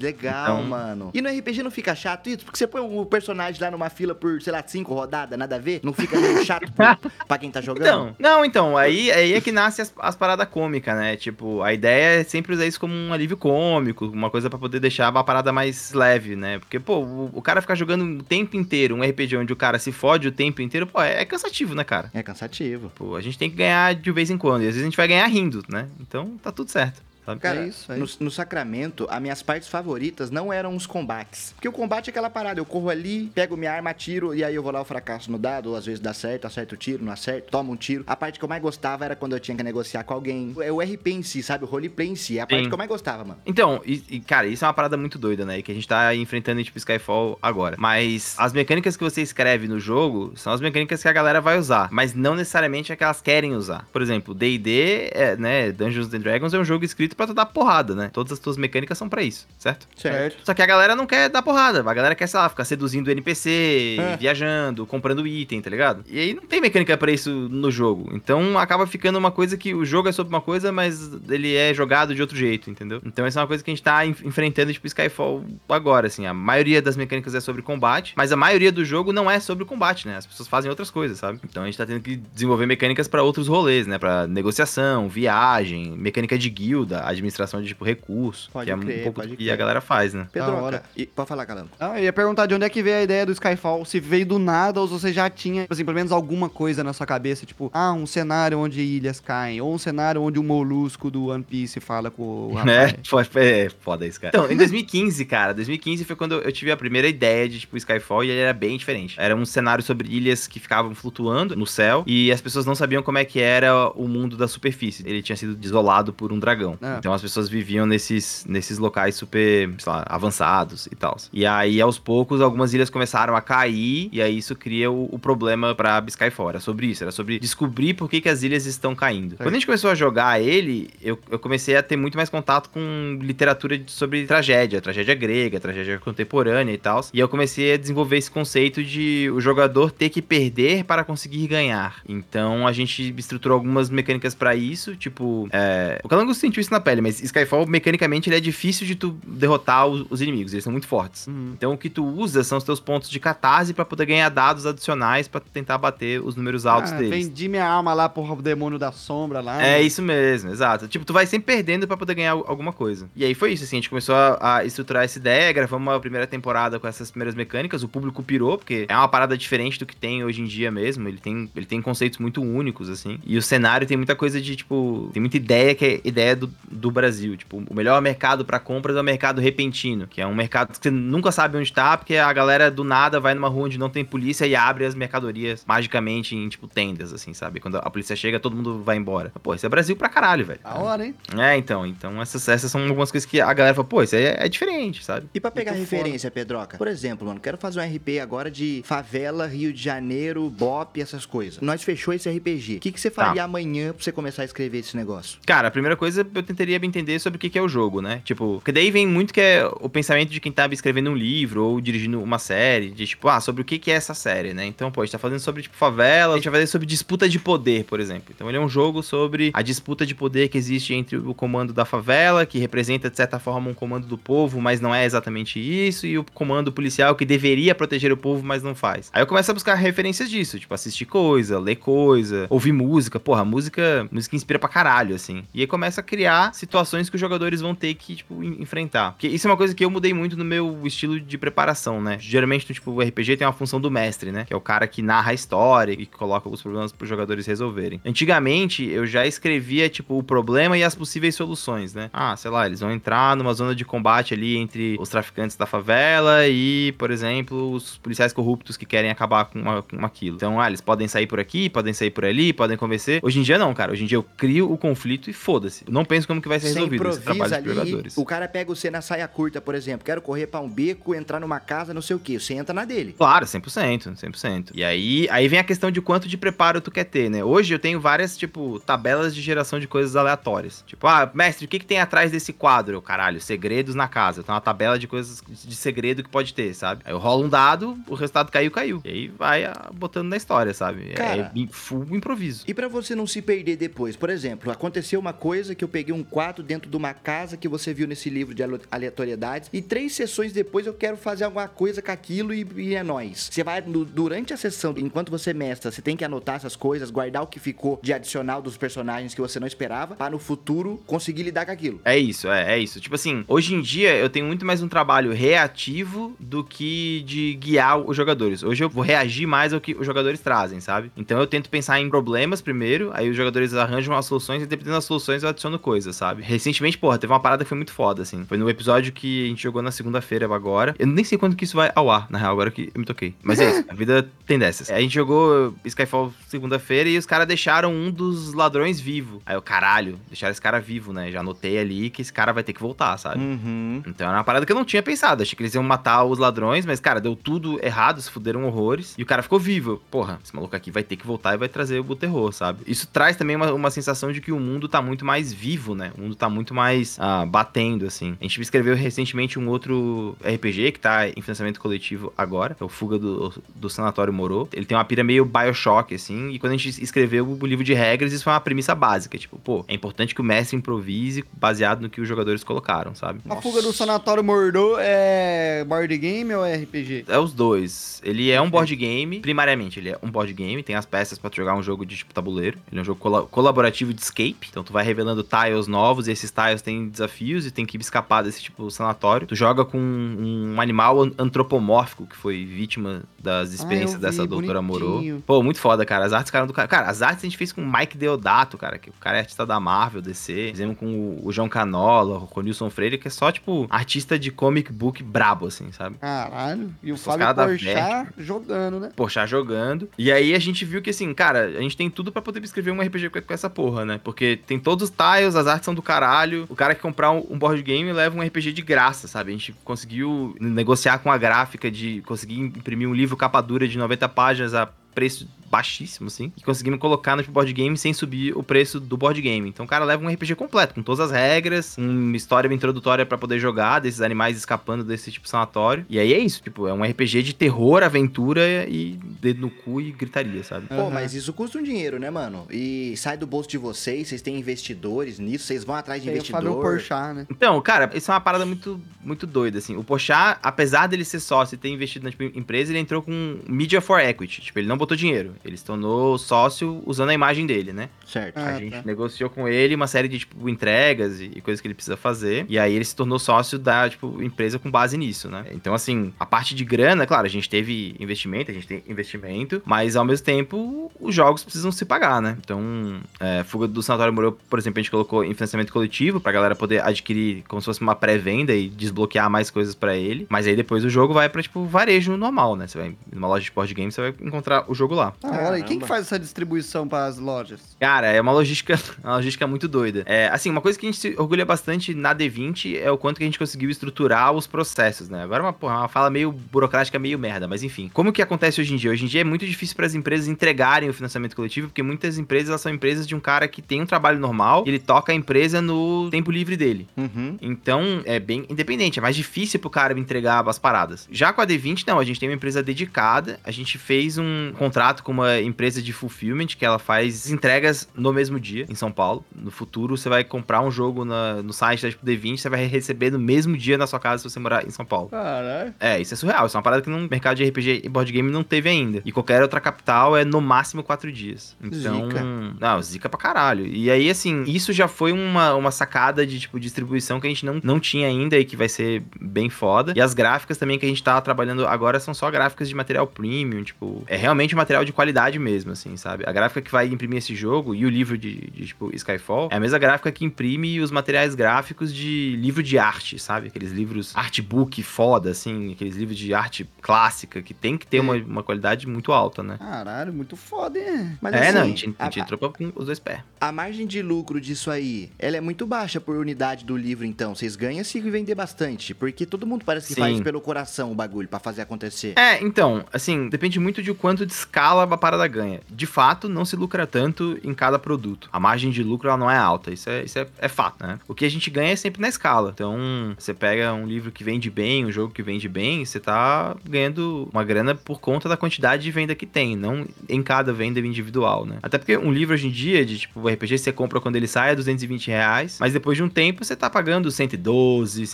legal, Então- mano. E no RPG não fica chato isso? Porque você põe o personagem lá numa fila por, sei lá, cinco rodadas, nada a ver? Não fica meio chato pro- pra quem tá jogando? Então, não, então, aí, aí é que nasce as, as paradas cômicas, né? Tipo, a ideia é sempre usar isso como um alívio cômico, uma coisa pra poder deixar a parada mais leve, né? Porque, pô, o, o cara ficar jogando o tempo inteiro um RPG onde o cara se fode o tempo inteiro, pô, é, é cansativo, né, cara? É cansativo. Pô, a gente tem que ganhar de vez em quando, e às vezes a gente vai ganhar rindo, né? Então, tá tudo certo. Sabe? Cara, É isso, é no, no Sacramento, as minhas partes favoritas não eram os combates. Porque o combate é aquela parada, eu corro ali, pego minha arma, atiro, e aí eu vou lá, eu fracasso no dado, ou às vezes dá certo, acerto o tiro, não acerto, toma um tiro. A parte que eu mais gostava era quando eu tinha que negociar com alguém. É o RP em si, sabe? O roleplay em si, é a parte Sim. que eu mais gostava, mano. Então, e, e, cara, isso é uma parada muito doida, né? Que a gente tá enfrentando em tipo Skyfall agora. Mas as mecânicas que você escreve no jogo são as mecânicas que a galera vai usar, mas não necessariamente é que elas querem usar. Por exemplo, D&D, é, né, Dungeons and Dragons é um jogo escrito pra tu dar porrada, né? Todas as tuas mecânicas são pra isso, certo? Certo. Só que a galera não quer dar porrada. A galera quer, sei lá, ficar seduzindo o NPC, É. viajando, comprando item, tá ligado? E aí não tem mecânica pra isso no jogo. Então acaba ficando uma coisa que o jogo é sobre uma coisa, mas ele é jogado de outro jeito, entendeu? Então essa é uma coisa que a gente tá en- enfrentando, tipo, Skyfall agora, assim. A maioria das mecânicas é sobre combate, mas a maioria do jogo não é sobre combate, né? As pessoas fazem outras coisas, sabe? Então a gente tá tendo que desenvolver mecânicas pra outros rolês, né? Pra negociação, viagem, mecânica de guilda, administração de, tipo, recurso. Pode que é crer, um pouco que crer. a galera faz, né? Da hora. Pedroca, e, pode falar, Calango. Ah, eu ia perguntar de onde é que veio a ideia do Skyfall, se veio do nada ou se você já tinha, tipo assim, pelo menos alguma coisa na sua cabeça, tipo, ah, um cenário onde ilhas caem, ou um cenário onde o molusco do One Piece fala com o Né? rapaz. Foda- É, foda isso, cara. Então, em 2015, cara, 2015 foi quando eu tive a primeira ideia de, tipo, Skyfall e ele era bem diferente. Era um cenário sobre ilhas que ficavam flutuando no céu e as pessoas não sabiam como é que era o mundo da superfície. Ele tinha sido desolado por um dragão. Ah. Então as pessoas viviam nesses, nesses locais super, sei lá, avançados e tal. E aí, aos poucos, algumas ilhas começaram a cair e aí isso cria o, o problema pra Skyfall. Era sobre isso, era sobre descobrir por que, que as ilhas estão caindo. Quando a gente começou a jogar ele, eu, eu comecei a ter muito mais contato com literatura sobre tragédia, tragédia grega, tragédia contemporânea e tal. E eu comecei a desenvolver esse conceito de o jogador ter que perder para conseguir ganhar. Então a gente estruturou algumas mecânicas pra isso, tipo, é... o Calango sentiu isso na pele, mas Skyfall mecanicamente ele é difícil de tu derrotar os, os inimigos, eles são muito fortes. Uhum. Então o que tu usa são os teus pontos de catarse pra poder ganhar dados adicionais pra tentar bater os números altos Ah, deles. vendi minha alma lá pro demônio da sombra lá. É né? isso mesmo, exato. Tipo, tu vai sempre perdendo pra poder ganhar al- alguma coisa. E aí foi isso, assim, a gente começou a, a estruturar essa ideia, gravamos uma primeira temporada com essas primeiras mecânicas, o público pirou, porque é uma parada diferente do que tem hoje em dia mesmo, ele tem, ele tem conceitos muito únicos, assim. E o cenário tem muita coisa de, tipo, tem muita ideia que é ideia do, do Brasil. Tipo, o melhor mercado pra compras é o mercado repentino, que é um mercado que você nunca sabe onde tá, porque a galera do nada vai numa rua onde não tem polícia e abre as mercadorias magicamente em, tipo, tendas, assim, sabe? Quando a polícia chega, todo mundo vai embora. Pô, isso é Brasil pra caralho, velho. Da hora, hein? É, então, então essas, essas são algumas coisas que a galera fala, pô, isso aí é, é diferente, sabe? E pra pegar Muito referência, Pedroca? Por exemplo, mano, quero fazer um RP agora de favela, Rio de Janeiro, Bop, essas coisas. Nós fechou esse RPG. O que, que você Tá. faria amanhã pra você começar a escrever esse negócio? Cara, a primeira coisa eu tentaria entender sobre o que que é o jogo, né? Tipo, porque daí vem muito que é o pensamento de quem tava escrevendo um livro ou dirigindo uma série, de tipo, ah, sobre o que que é essa série, né? Então, pô, a gente tá falando sobre, tipo, favela, a gente vai fazer sobre disputa de poder, por exemplo. Então, ele é um jogo sobre a disputa de poder que existe entre o comando da favela, que representa, de certa forma, um comando do povo, mas não é exatamente isso, e o comando policial que deveria proteger o povo, mas não faz. Aí eu começo a buscar referências disso, tipo, assistir coisa, ler coisa, ouvir música. Porra, música, música inspira pra caralho, assim. E aí começa a criar situações que os jogadores vão ter que, tipo, en- enfrentar. Porque isso é uma coisa que eu mudei muito no meu estilo de preparação, né? Geralmente, tipo, o RPG tem uma função do mestre, né? Que é o cara que narra a história e que coloca os problemas pros jogadores resolverem. Antigamente, eu já escrevia, tipo, o problema e as possíveis soluções, né? Ah, sei lá, eles vão entrar numa zona de combate ali entre os traficantes da favela e, por exemplo, os policiais corruptos que querem acabar com, uma- com aquilo. Então, ah, eles podem sair por aqui, podem sair por ali, podem convencer. Hoje em dia não, cara. Hoje em dia eu crio o conflito e foda-se. Não penso como que vai ser Você resolvido. Esse trabalho dos ali, jogadores. o cara pega você na saia curta, por exemplo. Quero correr pra um beco, entrar numa casa, não sei o quê. Você entra na dele. Claro, 100%, 100%. E aí, aí vem a questão de quanto de preparo tu quer ter, né? Hoje eu tenho várias, tipo, tabelas de geração de coisas aleatórias. Tipo, ah, mestre, o que que tem atrás desse quadro? Caralho, segredos na casa. Tem uma tabela de coisas de segredo que pode ter, sabe? Aí eu rolo um dado, o resultado caiu, caiu. E aí vai ah, botando na história, sabe? Cara. é full improviso. E pra você não se perder depois, por exemplo, aconteceu uma coisa que eu peguei um quadro dentro de uma casa que você viu nesse livro de aleatoriedades e três sessões depois eu quero fazer alguma coisa com aquilo e, e é nóis. Você vai, no- durante a sessão, enquanto você mestra, você tem que anotar essas coisas, guardar o que ficou de adicional dos personagens que você não esperava, para no futuro conseguir lidar com aquilo. É isso, é, é isso. Tipo assim, hoje em dia eu tenho muito mais um trabalho reativo do que de guiar os jogadores. Hoje eu vou reagir mais ao que os jogadores trazem, sabe? Então eu tento pensar em problemas primeiro, aí os jogadores arranjam as soluções e dependendo das soluções eu adiciono coisas. Sabe? Recentemente, porra, teve uma parada que foi muito foda, assim. Foi no episódio que a gente jogou na segunda-feira agora. Eu nem sei quando que isso vai ao ar, na real, agora que eu me toquei. Mas é isso, a vida tem dessas. A gente jogou Skyfall segunda-feira e os caras deixaram um dos ladrões vivo. Aí eu, caralho, deixaram esse cara vivo, né? Já anotei ali que esse cara vai ter que voltar, sabe? Uhum. Então era uma parada que eu não tinha pensado. Achei que eles iam matar os ladrões, mas, cara, deu tudo errado, se fuderam horrores. E o cara ficou vivo. Porra, esse maluco aqui vai ter que voltar e vai trazer o terror, sabe? Isso traz também uma, uma sensação de que o mundo tá muito mais vivo, né? O mundo tá muito mais ah, batendo, assim. A gente escreveu recentemente um outro RPG que tá em financiamento coletivo agora, é o Fuga do, do Sanatório Morô. Ele tem uma pira meio Bioshock, assim, e quando a gente escreveu o livro de regras, isso foi uma premissa básica. Tipo, pô, é importante que o mestre improvise baseado no que os jogadores colocaram, sabe? A fuga do Sanatório Mordô é board game ou é RPG? É os dois. Ele é um board game, primariamente, ele é um board game, tem as peças pra tu jogar um jogo de tipo tabuleiro. Ele é um jogo col colaborativo de escape, então tu vai revelando tiles novos e esses tiles têm desafios e tem que escapar desse tipo sanatório. Tu joga com um animal antropomórfico que foi vítima das experiências ah, vi, dessa doutora bonitinho. Morô. Pô, muito foda, cara. As artes ficaram do cara. Cara, as artes a gente fez com o Mike Deodato, cara, que o cara é artista da Marvel, DC. Fizemos com o, João Canola, com o Nilson Freire, que é só, tipo, artista de comic book brabo, assim, sabe? Caralho. E o Fábio Porchat jogando, né? Porchat jogando. E aí a gente viu que, assim, cara, a gente tem tudo pra poder escrever um RPG com essa porra, né? Porque tem todos os tiles, as artes são do caralho. O cara que comprar um, um board game leva um RPG de graça, sabe? A gente conseguiu negociar com a gráfica de conseguir imprimir um livro capa dura de 90 páginas a preço baixíssimo, assim, e conseguimos colocar no board game sem subir o preço do board game. Então o cara leva um RPG completo, com todas as regras, uma história introdutória para poder jogar, desses animais escapando desse tipo sanatório. E aí é isso, tipo, é um RPG de terror, aventura e dedo no cu e gritaria, sabe? Pô, Aham. mas isso custa um dinheiro, né, mano? E sai do bolso de vocês, vocês têm investidores nisso, vocês vão atrás de Tem o Fábio investidor. Porchat, né? Então, cara, isso é uma parada muito, muito doida, assim. O Pochá, apesar dele ser sócio e ter investido na tipo, empresa, ele entrou com Media for Equity. Tipo, ele não botou dinheiro. Ele se tornou sócio usando a imagem dele, né? Certo. Ah, a gente tá. negociou com ele uma série de, tipo, entregas e coisas que ele precisa fazer. E aí ele se tornou sócio da, tipo, empresa com base nisso, né? Então, assim, a parte de grana, claro, a gente teve investimento, a gente tem investimento, mas ao mesmo tempo os jogos precisam se pagar, né? Então, é, Fuga do Sanatório Morou, por exemplo, a gente colocou em financiamento coletivo pra galera poder adquirir como se fosse uma pré-venda e desbloquear mais coisas pra ele. Mas aí depois o jogo vai pra, tipo, varejo normal, né? Você vai numa loja de board game, você vai encontrar o jogo lá. Da hora. E quem Caramba. que faz essa distribuição para as lojas? Cara, é uma logística, uma logística muito doida. É, assim, uma coisa que a gente se orgulha bastante na D20 é o quanto que a gente conseguiu estruturar os processos, né? Agora é uma, porra, uma fala meio burocrática, meio merda, mas enfim. Como que acontece hoje em dia? Hoje em dia é muito difícil para as empresas entregarem o financiamento coletivo, porque muitas empresas elas são empresas de um cara que tem um trabalho normal, ele toca a empresa no tempo livre dele. Uhum. Então, é bem independente, é mais difícil pro cara entregar as paradas. Já com a D20, não, a gente tem uma empresa dedicada, a gente fez um contrato com uma empresa de fulfillment, que ela faz entregas no mesmo dia, em São Paulo. No futuro, você vai comprar um jogo na- no site da tipo, D20, você vai receber no mesmo dia na sua casa se você morar em São Paulo. Caralho. É, isso é surreal. Isso é uma parada que no mercado de RPG e board game não teve ainda. E qualquer outra capital é no máximo quatro dias. Então. Zica. Não, zica pra caralho. E aí, assim, isso já foi uma, uma sacada de, tipo, distribuição que a gente não, não tinha ainda e que vai ser bem foda. E as gráficas também que a gente tá trabalhando agora são só gráficas de material premium. Tipo, é realmente material de qualidade mesmo, assim, sabe? A gráfica que vai imprimir esse jogo e o livro de, de, tipo, Skyfall é a mesma gráfica que imprime os materiais gráficos de livro de arte, sabe? Aqueles livros artbook foda, assim, aqueles livros de arte clássica que tem que ter uma, uma qualidade muito alta, né? Caralho, muito foda, hein? Mas é, assim, não, a gente, a a, gente entrou com os dois pés. a margem de lucro disso aí, ela é muito baixa por unidade do livro, então. Vocês ganham se vender bastante. Porque todo mundo parece que Sim. faz pelo coração o bagulho pra fazer acontecer. É, então, assim, depende muito de quanto de escala a parada ganha. De fato, não se lucra tanto em cada produto. A margem de lucro ela não é alta, isso é, isso é, é fato, né? O que a gente ganha é sempre na escala. Então, você pega um livro que vende bem, um jogo que vende bem, você tá ganhando uma grana por conta da quantidade de venda que tem, não em cada venda individual, né? Até porque um livro hoje em dia, de tipo, RPG você compra quando ele sai é 220 reais, mas depois de um tempo você tá pagando 112,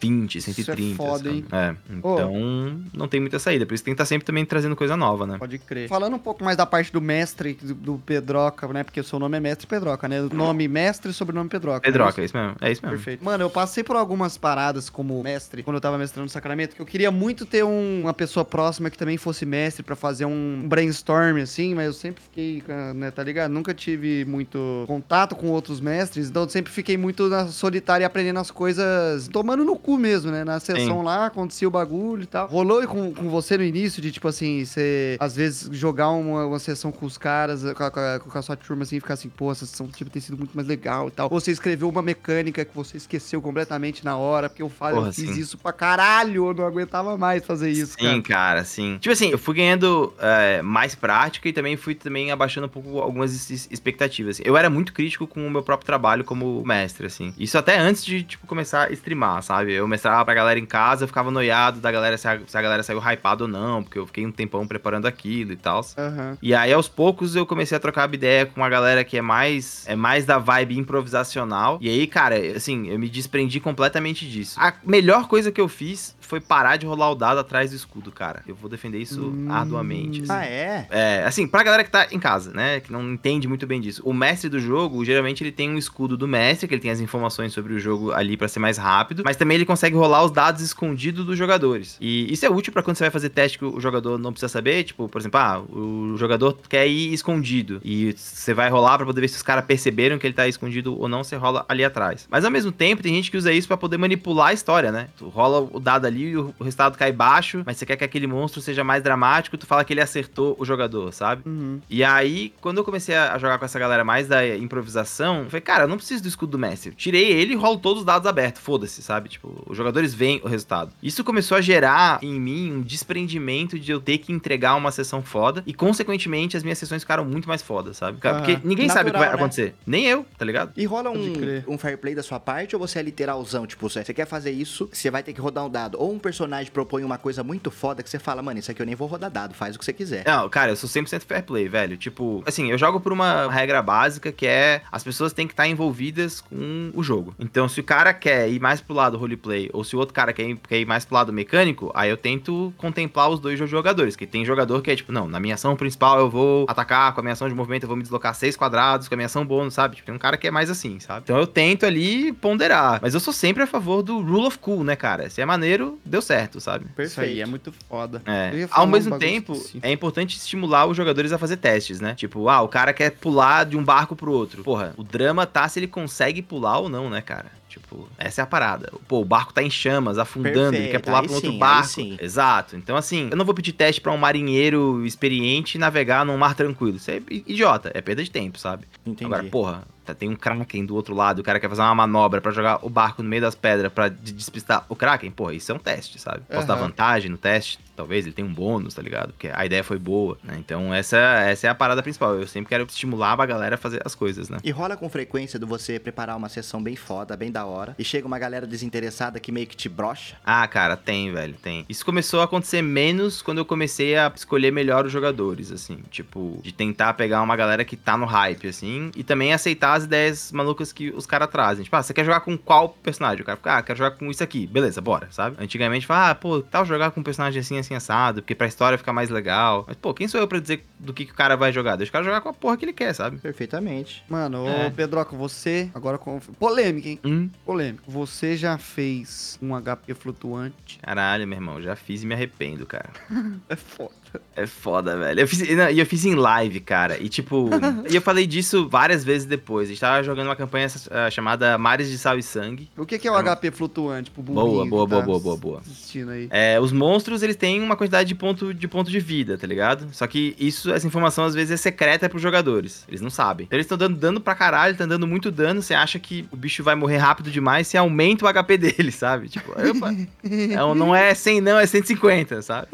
120, 130. Isso é foda, sabe? hein? É. Então, não tem muita saída. Por isso tem que estar sempre também trazendo coisa nova, né? Pode crer. Falando um pouco mais da parte do mestre, do, do Pedroca, né? Porque o seu nome é Mestre Pedroca, né? Nome mestre e sobrenome Pedroca. né? Pedroca, é isso mesmo. É isso mesmo. Perfeito. Mano, eu passei por algumas paradas como mestre, quando eu tava mestrando no Sacramento, que eu queria muito ter um- uma pessoa próxima que também fosse mestre pra fazer um brainstorm, assim, mas eu sempre fiquei, né, tá ligado? Nunca tive muito contato com outros mestres, então eu sempre fiquei muito na solitária aprendendo as coisas, tomando no cu mesmo, né? Na sessão lá, acontecia o bagulho e tal. Rolou com, com você no início de, tipo assim, você, às vezes, jogar uma, uma sessão com os caras, com a, com a- sua turma, assim, e ficar assim, pô, essa sessão tipo, tem sido muito mais legal e tal. Ou você escreveu uma mecânica que você esqueceu completamente na hora, porque eu, falo, Porra, eu fiz sim. isso pra caralho, eu não aguentava mais fazer isso, Sim, cara. cara, sim. Tipo assim, eu fui ganhando é, mais prática e também fui também abaixando um pouco algumas expectativas. Eu era muito crítico com o meu próprio trabalho como mestre, assim. Isso até antes de, tipo, começar a streamar, sabe? Eu mestrava pra galera em casa, eu ficava noiado da galera se a, se a galera saiu hypada ou não, porque eu fiquei um tempão preparando aquilo e tal. Aham. E aí, aos poucos, eu comecei a trocar ideia com uma galera que é mais é mais da vibe improvisacional. E aí, cara, assim, eu me desprendi completamente disso. A melhor coisa que eu fiz foi parar de rolar o dado atrás do escudo, cara. Eu vou defender isso Hum. arduamente. assim. Ah, é? É, assim, pra galera que tá em casa, né, que não entende muito bem disso. O mestre do jogo, geralmente ele tem um escudo do mestre, que ele tem as informações sobre o jogo ali pra ser mais rápido, mas também ele consegue rolar os dados escondidos dos jogadores. E isso é útil pra quando você vai fazer teste que o jogador não precisa saber, tipo, por exemplo, ah, o jogador quer ir escondido e você vai rolar pra poder ver se os caras perceberam que ele tá escondido ou não, você rola ali atrás. Mas ao mesmo tempo, tem gente que usa isso pra poder manipular a história, né? Tu rola o dado ali e o o resultado cai baixo, mas você quer que aquele monstro seja mais dramático, tu fala que ele acertou o jogador, sabe? Uhum. E aí, quando eu comecei a jogar com essa galera mais da improvisação, eu falei, cara, eu não preciso do escudo do mestre. Eu tirei ele e rolo todos os dados abertos, foda-se, sabe? Tipo, os jogadores veem o resultado. Isso começou a gerar em mim um desprendimento de eu ter que entregar uma sessão foda e, consequentemente, as minhas sessões ficaram muito mais fodas, sabe? Porque ninguém sabe o que vai Natural, né? acontecer. Nem eu, tá ligado? E rola um, um fair play da sua parte ou você é literalzão? Tipo, você você quer fazer isso, você vai ter que rodar um dado. Ou um personagem propõe uma coisa muito foda que você fala, mano, isso aqui eu nem vou rodar dado, faz o que você quiser. Não, cara, eu sou 100% fair play, velho. Tipo, assim, eu jogo por uma regra básica que é as pessoas têm que estar envolvidas com o jogo. Então, se o cara quer ir mais pro lado roleplay ou se o outro cara quer ir, quer ir mais pro lado mecânico, aí eu tento contemplar os dois jogadores. Que tem jogador que é tipo, não, na minha ação principal eu vou atacar, com a minha ação de movimento eu vou me deslocar seis quadrados, com a minha ação bônus, sabe? Tipo, tem um cara que é mais assim, sabe? Então eu tento ali ponderar. Mas eu sou sempre a favor do rule of cool, né, cara? Se é maneiro, deu certo, sabe? Isso aí é muito foda. É. Ao um mesmo bagulho tempo, é importante estimular os jogadores a fazer testes, né? Tipo, ah, o cara quer pular de um barco pro outro. Porra, o drama tá se ele consegue pular ou não, né, cara? Tipo, essa é a parada. Pô, o barco tá em chamas, afundando, ele quer Perfeito, pular aí pra um outro sim, aí barco. sim. Exato. Então, assim, eu não vou pedir teste pra um marinheiro experiente navegar num mar tranquilo. Isso é idiota, é perda de tempo, sabe? Entendi. Agora, porra, tá- tem um Kraken do outro lado, o cara quer fazer uma manobra pra jogar o barco no meio das pedras pra de- despistar o Kraken, porra, isso é um teste, sabe? Posso dar Aham. vantagem no teste, talvez ele tenha um bônus, tá ligado? Porque a ideia foi boa, né? Então essa, essa é a parada principal. Eu sempre quero estimular a galera a fazer as coisas, né? E rola com frequência do você preparar uma sessão bem foda, bem da hora, e chega uma galera desinteressada que meio que te brocha. Ah, cara, tem, velho, tem. Isso começou a acontecer menos quando eu comecei a escolher melhor os jogadores, assim. Tipo, de tentar pegar uma galera que tá no hype, assim, e também aceitar as ideias malucas que os caras trazem. Tipo, ah, você quer jogar com qual personagem? O cara fica, ah, quero jogar com isso aqui. Beleza, bora, sabe? Antigamente, fala, ah, pô, tal jogar com um personagem assim, assim, assado, porque pra história fica mais legal. Mas, pô, quem sou eu pra dizer do que, que o cara vai jogar? Deixa o cara jogar com a porra que ele quer, sabe? Perfeitamente. Mano, É. ô Pedroca, você. Agora com. Polêmica, hein? Hum, Polêmica. Você já fez um HP flutuante? caralho, meu irmão, já fiz e me arrependo, cara. É foda. É foda, velho. Eu fiz, não, e eu fiz em live, cara. E tipo, e eu falei disso várias vezes depois. A gente tava jogando uma campanha ah, chamada Mares de Sal e Sangue. O que, que é o HP flutuante pro Boa, boa, boa, tá boa, boa, boa. aí? É, os monstros, eles têm uma quantidade de ponto, de ponto de vida, tá ligado? Só que isso, essa informação às vezes é secreta pros jogadores. Eles não sabem. Então eles estão dando dano pra caralho, estão dando muito dano. Você acha que o bicho vai morrer rápido demais, você aumenta o HP dele, sabe? Tipo, opa. É não é 100 não, é 150, sabe?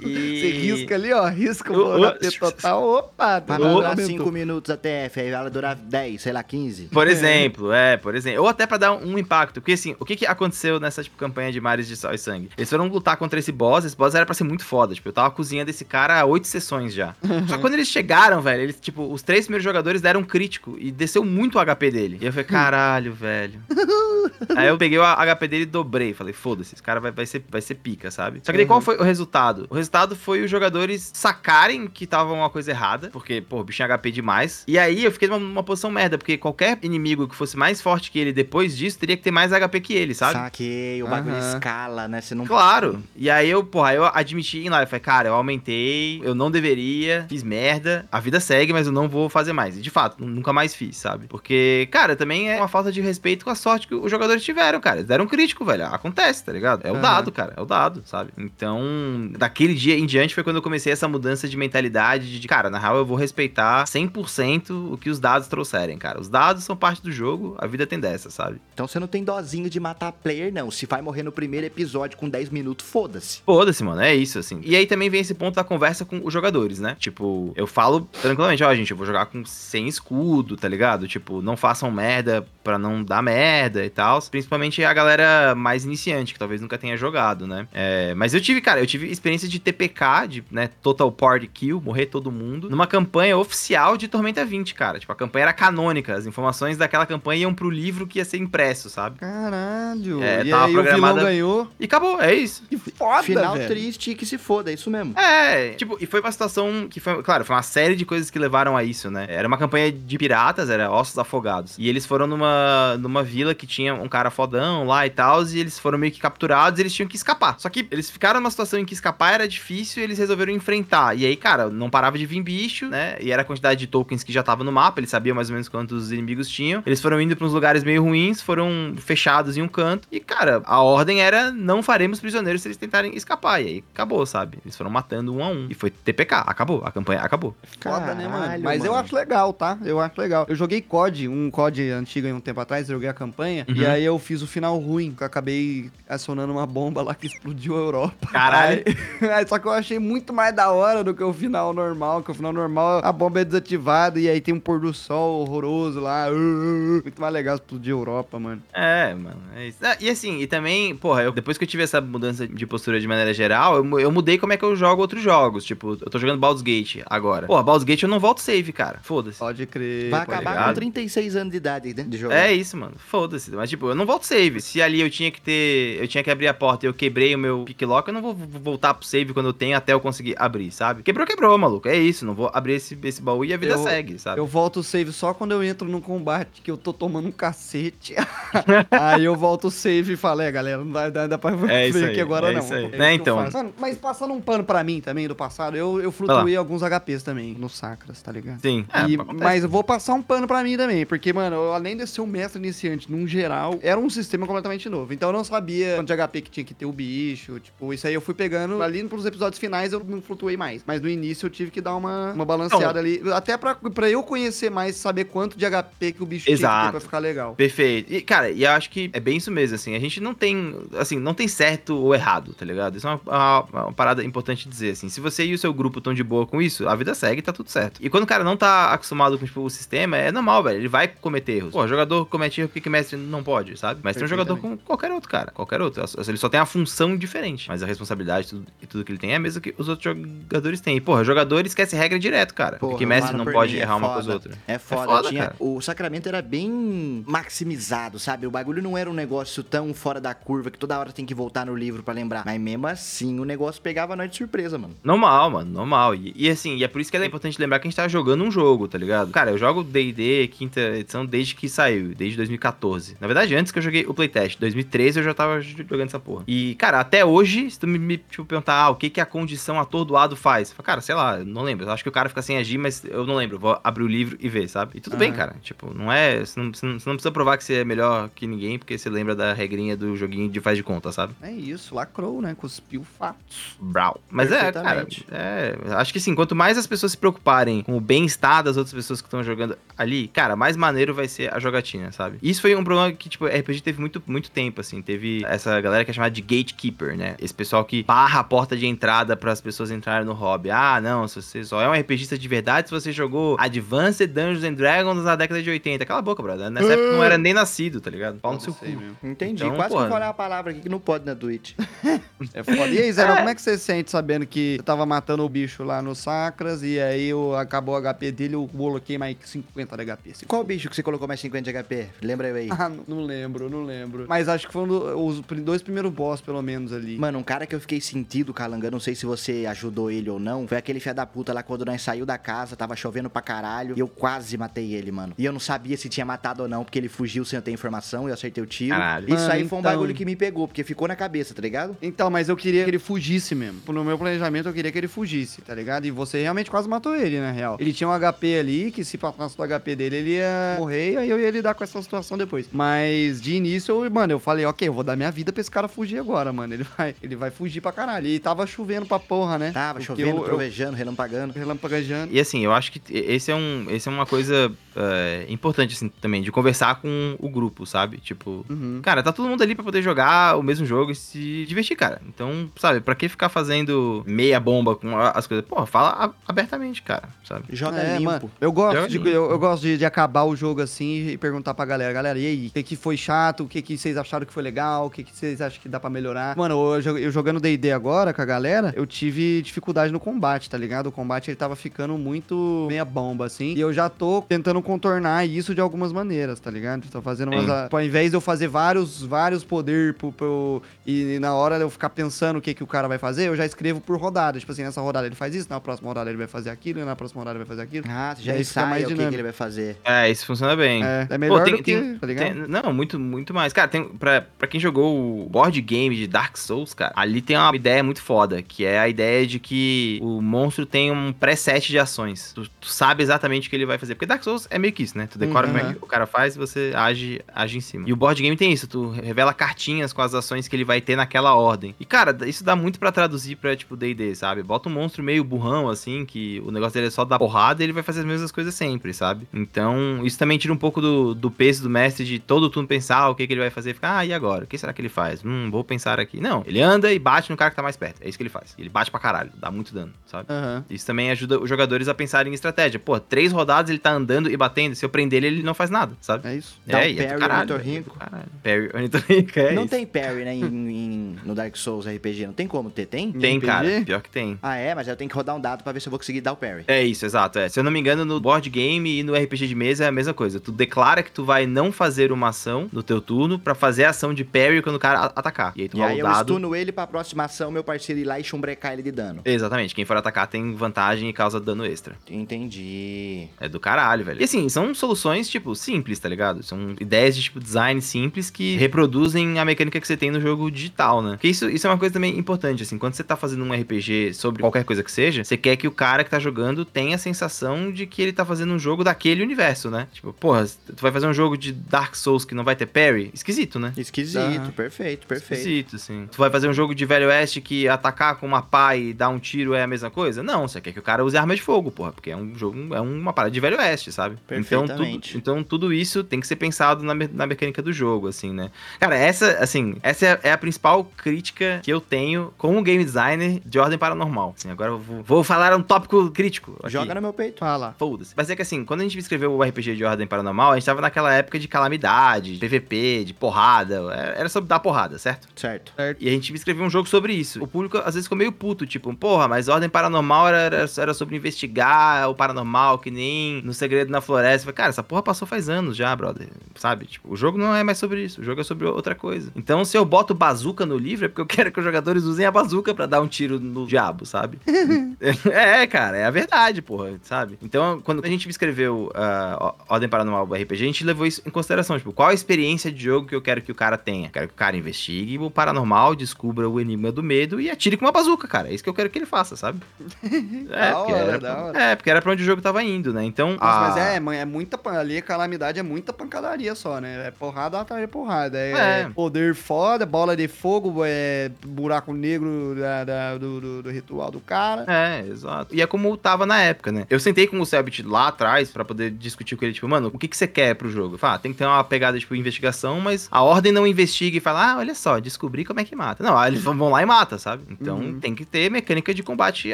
E... Você risca ali, ó. Risca o HP total. Opa! Pra aumentou. durar 5 minutos a TF, aí ela durar 10, sei lá, 15. Por exemplo, é, por exemplo. Ou até pra dar um, um impacto. Porque assim, o que, que aconteceu nessa tipo, campanha de Mares de Sal e Sangue? Eles foram lutar contra esse boss, esse boss era pra ser muito foda. Tipo, eu tava cozinhando esse cara há oito sessões já. Só que quando eles chegaram, velho, eles, tipo, os três primeiros jogadores deram um crítico e desceu muito o HP dele. E eu falei, caralho, velho. Aí eu peguei o HP dele e dobrei. Falei, foda-se, esse cara vai, vai, ser, vai ser pica, sabe? Só que daí qual foi o resultado? O resultado foi os jogadores sacarem que tava uma coisa errada, porque, pô, o bicho tinha HP demais. E aí eu fiquei numa, numa posição merda, porque qualquer inimigo que fosse mais forte que ele depois disso teria que ter mais HP que ele, sabe? Saquei, o bagulho Aham. escala, né? Você não Claro. E aí eu, porra, eu admiti em eu falei, cara, eu aumentei, eu não deveria, fiz merda, a vida segue, mas eu não vou fazer mais. E de fato, nu- nunca mais fiz, sabe? Porque, cara, também é uma falta de respeito com a sorte que os jogadores tiveram, cara. Eles deram um crítico, velho. Acontece, tá ligado? É o Aham. dado, cara. É o dado, sabe? Então, daquele dia em diante foi quando eu comecei essa mudança de mentalidade de, cara, na real eu vou respeitar 100% o que os dados trouxerem, cara. Os dados são parte do jogo, a vida tem dessa, sabe? Então você não tem dozinho de matar player, não. Se vai morrer no primeiro episódio com 10 minutos, foda-se. Foda-se, mano, é isso, assim. E aí também vem esse ponto da conversa com os jogadores, né? Tipo, eu falo tranquilamente, ó, gente, eu vou jogar com sem escudo, tá ligado? Tipo, não façam merda pra não dar merda e tal. Principalmente a galera mais iniciante, que talvez nunca tenha jogado, né? É, mas eu tive, cara, eu tive experiência de TPK, de, né, Total Party Kill, morrer todo mundo, numa campanha oficial de Tormenta 20, cara. Tipo, a campanha era canônica, as informações daquela campanha iam pro livro que ia ser impresso, sabe? Caralho. É, e tava aí o vilão programada- ganhou. E acabou, é isso. Que foda, Final velho. triste e que se foda, é isso mesmo. É, tipo, e foi uma situação que foi, claro, foi uma série de coisas que levaram a isso, né? Era uma campanha de piratas, era Ossos Afogados. E eles foram numa, numa vila que tinha um cara fodão lá e tal, e eles foram meio que capturados e eles tinham que escapar. Só que eles ficaram numa situação em que escapar era difícil e eles resolveram enfrentar. E aí, cara, não parava de vir bicho, né? E era a quantidade de tokens que já tava no mapa, eles sabiam mais ou menos quantos inimigos tinham. Eles foram indo pra uns lugares meio ruins, foram fechados em um canto. E, cara, a ordem era não faremos prisioneiros se eles tentarem escapar. E aí acabou, sabe? Eles foram matando um a um. E foi TPK, acabou. A campanha acabou. Foda, né, mano? Mas eu mano. acho legal, tá? Eu acho legal. Eu joguei COD, um COD antigo aí um tempo atrás, eu joguei a campanha, Uhum. e aí eu fiz o final ruim, que eu acabei acionando uma bomba lá que explodiu a Europa. Caralho. Aí- só que eu achei muito mais da hora do que o final normal, que o final normal a bomba é desativada e aí tem um pôr do sol horroroso lá. uh, uh, uh. Muito mais legal explodir a Europa, mano. É, mano, é isso. Ah, e assim, e também, porra, eu- depois que eu tive essa mudança de postura de maneira geral, eu, eu mudei como é que eu jogo outros jogos. Tipo, eu tô jogando Baldur's Gate agora. Porra, Baldur's Gate eu não volto save, cara. Foda-se. Pode crer. Vai pode acabar ligado? com 36 anos de idade né, de jogar. É isso, mano. Foda-se. Mas, tipo, eu não volto save. Se ali eu tinha que ter. Eu tinha que abrir a porta e eu quebrei o meu pick lock, eu não vou voltar pro save quando eu tenho até eu conseguir abrir, sabe? Quebrou, quebrou, maluco. É isso. Não vou abrir esse, esse baú e a vida Eu- segue, sabe? Eu volto o save só quando eu entro num combate que eu tô tomando um cacete. aí eu volto o save e falo, é, galera, não vai dar, pra É ver aqui agora é não. isso aí. Né, eu então. Mano, mas passando um pano pra mim também do passado, eu, eu flutuei alguns HPs também no Sacras, tá ligado? Sim. É, E- mas eu vou passar um pano pra mim também, porque, mano, eu, além de ser um mestre iniciante, num geral, era um sistema completamente novo. Então eu não sabia quanto de HP que tinha que ter o bicho. Tipo, isso aí eu fui pegando ali pros episódios finais, eu não flutuei mais. Mas no início eu tive que dar uma, uma balanceada ali. Até pra, pra eu conhecer mais, saber quanto de HP que o bicho tinha que ter Exato. pra ficar legal. Perfeito. E, cara, e eu acho que é bem isso mesmo, assim. A gente não tem, assim, não tem certo ou errado, tá ligado? Isso é uma, uma- uma parada importante dizer, assim. Se você e o seu grupo estão de boa com isso, a vida segue e tá tudo certo. E quando o cara não tá acostumado com, tipo, o sistema, é normal, velho. Ele vai cometer erros. Pô, jogador comete erro, que que mestre não pode, sabe? Mestre é um jogador como qualquer outro, cara. Qualquer outro. Ele só tem a função diferente. Mas a responsabilidade tudo- e tudo que ele tem é a mesma que os outros jogadores têm. E, porra, jogador esquece regra direto, cara. Porra, porque mestre não pode é errar uma foda. coisa ou outra. É foda, foda, tinha- o Sacramento era bem maximizado, sabe? O bagulho não era um negócio tão fora da curva que toda hora tem que voltar no livro pra lembrar. Mas mesmo assim, o negócio pegava a noite de surpresa, mano. Normal, mano, normal. E, e assim, e é por isso que é importante lembrar que a gente tá jogando um jogo, tá ligado? Cara, eu jogo D&D quinta edição desde que saiu, desde 2014. Na verdade, antes que eu joguei o playtest, 2013 eu já tava jogando essa porra. E, cara, até hoje, se tu me, me tipo, perguntar, ah, o que que a condição atordoado faz? Eu falo, Cara, sei lá, não lembro. Eu acho que o cara fica sem agir, mas eu não lembro. Vou abrir o livro e ver, sabe? E tudo bem, Aham. cara. Tipo, não é... Você não, você não- precisa provar que você é melhor que ninguém, porque você lembra da regrinha do joguinho de faz de conta, sabe? É isso, lacrou, né? Cuspiu fatos. Brau. Mas é, cara, é, acho que assim, quanto mais as pessoas se preocuparem com o bem-estar das outras pessoas que estão jogando ali, cara, mais maneiro vai ser a jogatina, sabe? Isso foi um problema que, tipo, RPG teve muito, muito tempo, assim, teve essa galera que é chamada de gatekeeper, né? Esse pessoal que barra a porta de entrada para as pessoas entrarem no hobby. Ah, não, se você só é um RPGista de verdade se você jogou Advanced Dungeons and Dragons na década de 80. Cala a boca, brother. Nessa época eu não era nem nascido, tá ligado? Pau no seu cu. Mesmo. Entendi. Então, Quase porra. que eu falei uma palavra aqui que não pode na Twitch. É foda. E aí, Zé, como é que você sente sabendo que você tava matando o bicho lá no Sacras e aí acabou o HP dele, eu coloquei mais 50 de HP? Qual bicho que você colocou mais 50 de HP? Lembra eu aí. Ah, não- lembro, não lembro. Mas acho que foram os dois primeiros boss, pelo menos, ali. Mano, um cara que eu fiquei sentido, Calanga, não sei se você ajudou ele ou não, foi aquele filho da puta lá quando nós saiu da casa, tava chovendo pra caralho, e eu quase matei ele, mano. E eu não sabia se tinha matado ou não, porque ele fugiu sem eu ter informação, e eu acertei o tiro. Caralho. Isso Mano, aí foi um então- bagulho que me pegou, porque ficou na cabeça, tá ligado? Então, mas eu queria que ele fugisse mesmo. No meu planejamento, eu queria que ele fugisse, tá ligado? E você realmente quase matou ele, na real. Ele tinha um HP ali, que se passasse do HP dele, ele ia morrer, e aí eu ia lidar com essa situação depois. Mas, de início, eu, mano, eu falei, ok, eu vou dar minha vida pra esse cara fugir agora, mano. Ele vai, ele vai fugir pra caralho. E tava chovendo pra porra, né? Tava Porque chovendo, eu, trovejando, relampagando. eu relampagejando. E assim, eu acho que esse é, um, esse é uma coisa é, importante, assim, também, de conversar com o grupo, sabe? Tipo, Uhum. cara, tá todo mundo ali pra poder jogar o mesmo jogo e se divertir, cara. Então, sabe, pra que ficar fazendo meia bomba com as coisas? Porra, fala abertamente, cara, sabe? Joga É, limpo. mano, eu gosto, Joga de, limpo. eu, eu gosto de, de acabar o jogo assim e perguntar pra galera, galera, e aí, o que, que foi chato, o que, que vocês acharam que foi legal, o que, que vocês acham que dá pra melhorar? Mano, eu, eu jogando D&D agora com a galera, eu tive dificuldade no combate, tá ligado? O combate ele tava ficando muito meia bomba, assim, e eu já tô tentando contornar isso de algumas maneiras, tá ligado? Tô fazendo umas... Ao invés de eu fazer vários, vários poder pro, pro- e na hora eu ficar pensando o que, que o cara vai fazer, eu já escrevo por rodada. Tipo assim, nessa rodada ele faz isso, na próxima rodada ele vai fazer aquilo, e na próxima rodada ele vai fazer aquilo. Ah, E já mais ensaia o que, que ele vai fazer. É, isso funciona bem. É, é melhor Pô, tem- do que, tem- tá ligado? tem- não, muito, muito mais. Cara, tem, pra, pra quem jogou o board game de Dark Souls, cara, ali tem uma ideia muito foda, que é a ideia de que o monstro tem um preset de ações. Tu, tu sabe exatamente o que ele vai fazer. Porque Dark Souls é meio que isso, né? Tu decora Uhum. como é que o cara faz e você age, age em cima. E o board game tem isso, tu revela cartinhas com as ações que ele vai ter naquela ordem. E, cara, isso dá muito pra traduzir pra, tipo, D&D, sabe? Bota um monstro meio burrão, assim, que o negócio dele é só dar porrada e ele vai fazer as mesmas coisas sempre, sabe? Então, isso também tira um pouco do, do peso do mestre de todo turno pensar o que, que ele vai fazer. Ficar, ah, e agora? O que será que ele faz? Hum, vou pensar aqui. Não, ele anda e bate no cara que tá mais perto. É isso que ele faz. Ele bate pra caralho, dá muito dano, sabe? Aham. Isso também ajuda os jogadores a pensarem em estratégia. Pô, três rodadas ele tá andando e batendo. Se eu prender ele, ele não faz nada, sabe? É isso. Dá um é, e é do parry, caralho, ornitorrinco. é. Parry, ornitorrinco, é não isso. tem parry, né, em, em- no Dark Souls RPG. Não tem como ter, tem? Tem, RPG? cara. Pior que tem. Ah, é? Mas eu tenho que rodar um dado pra ver se eu vou conseguir dar o parry. É isso, exato. É. Se eu não me engano, no board game e no RPG de mesa é a mesma coisa. Tu declara que tu vai não fazer uma ação no teu turno pra fazer a ação de parry quando o cara atacar. E aí tu E rola aí eu dado. stuno ele pra aproximação, meu parceiro ir lá e chumbrecar ele de dano. Exatamente. Quem for atacar tem vantagem e causa dano extra. Entendi. É do caralho, velho. E assim, são soluções, tipo, simples, tá ligado? São ideias de, tipo, design simples que reproduzem a mecânica que você tem no jogo digital, né? Porque isso, isso é uma coisa também importante, assim. Quando você tá fazendo um RPG sobre qualquer coisa que seja, você quer que o cara que tá jogando tenha a sensação de que ele tá fazendo um jogo daquele universo, né? Tipo, porra, tu vai fazer um jogo de Dark Souls que não vai ter parry? Esquisito, né? Esquisito, Aham. perfeito, perfeito. Esquisito, assim. Tu vai fazer um jogo de Velho Oeste que atacar com uma pá e dar um tiro é a mesma coisa? Não, você quer que o cara use arma de fogo, porra, porque é um jogo, é uma parada de Velho Oeste, sabe? Então tudo, Perfeitamente. então tudo isso tem que ser pensado na, me- na mecânica do jogo, assim, né? Cara, essa, assim, essa é, é a principal crítica que eu tenho com o game designer de Ordem Paranormal. Assim, agora eu vou, vou falar um tópico crítico. aqui. Joga no meu peito. Fala. Foda-se. Mas é que assim, quando a gente escreveu o RPG de Ordem Paranormal, a gente tava naquela época de calamidade, de PVP, de porrada. Era era sobre dar porrada, certo? Certo. Certo. E a gente escreveu um jogo sobre isso. O público às vezes ficou meio puto, tipo, porra, mas Ordem Paranormal era, era, era sobre investigar o paranormal, que nem no Segredo na Floresta. Eu falei, Cara, essa porra passou faz anos já, brother. Sabe? Tipo, o jogo não é mais sobre isso. O jogo é sobre outra coisa. Então, se eu boto bazuca no livro, é porque eu quero que os jogadores usem a bazuca pra dar um tiro no diabo, sabe? é, cara, é a verdade, porra, sabe? Então, quando a gente escreveu ah, Ordem Paranormal RPG, a gente levou isso em consideração. Tipo, qual a experiência de jogo que eu quero que o cara tenha? Quero que o cara investigue o paranormal, descubra o enigma do medo e atire com uma bazuca, cara. É isso que eu quero que ele faça, sabe? É, Da porque hora, era, hora. é, porque era pra onde o jogo tava indo, né? Então. Nossa, a- mas é, mãe, é muita. Ali, calamidade é muita pancadaria só, né? É porrada atrás de porrada. É, É. poder foda, bola de fogo, é buraco negro da- da- do, do- do ritual do cara. É, exato. E é como tava na época, né? Eu sentei com o Selbit lá atrás pra poder discutir com ele, tipo, mano, o que, que você quer pro jogo? Fala, ah, tem que ter uma pegada, tipo, investigação, mas a ordem não investiga e fala, ah, olha só, descobri como é que mata. Não, eles vão lá e mata, sabe? Então Uhum. tem que ter mecânica de combate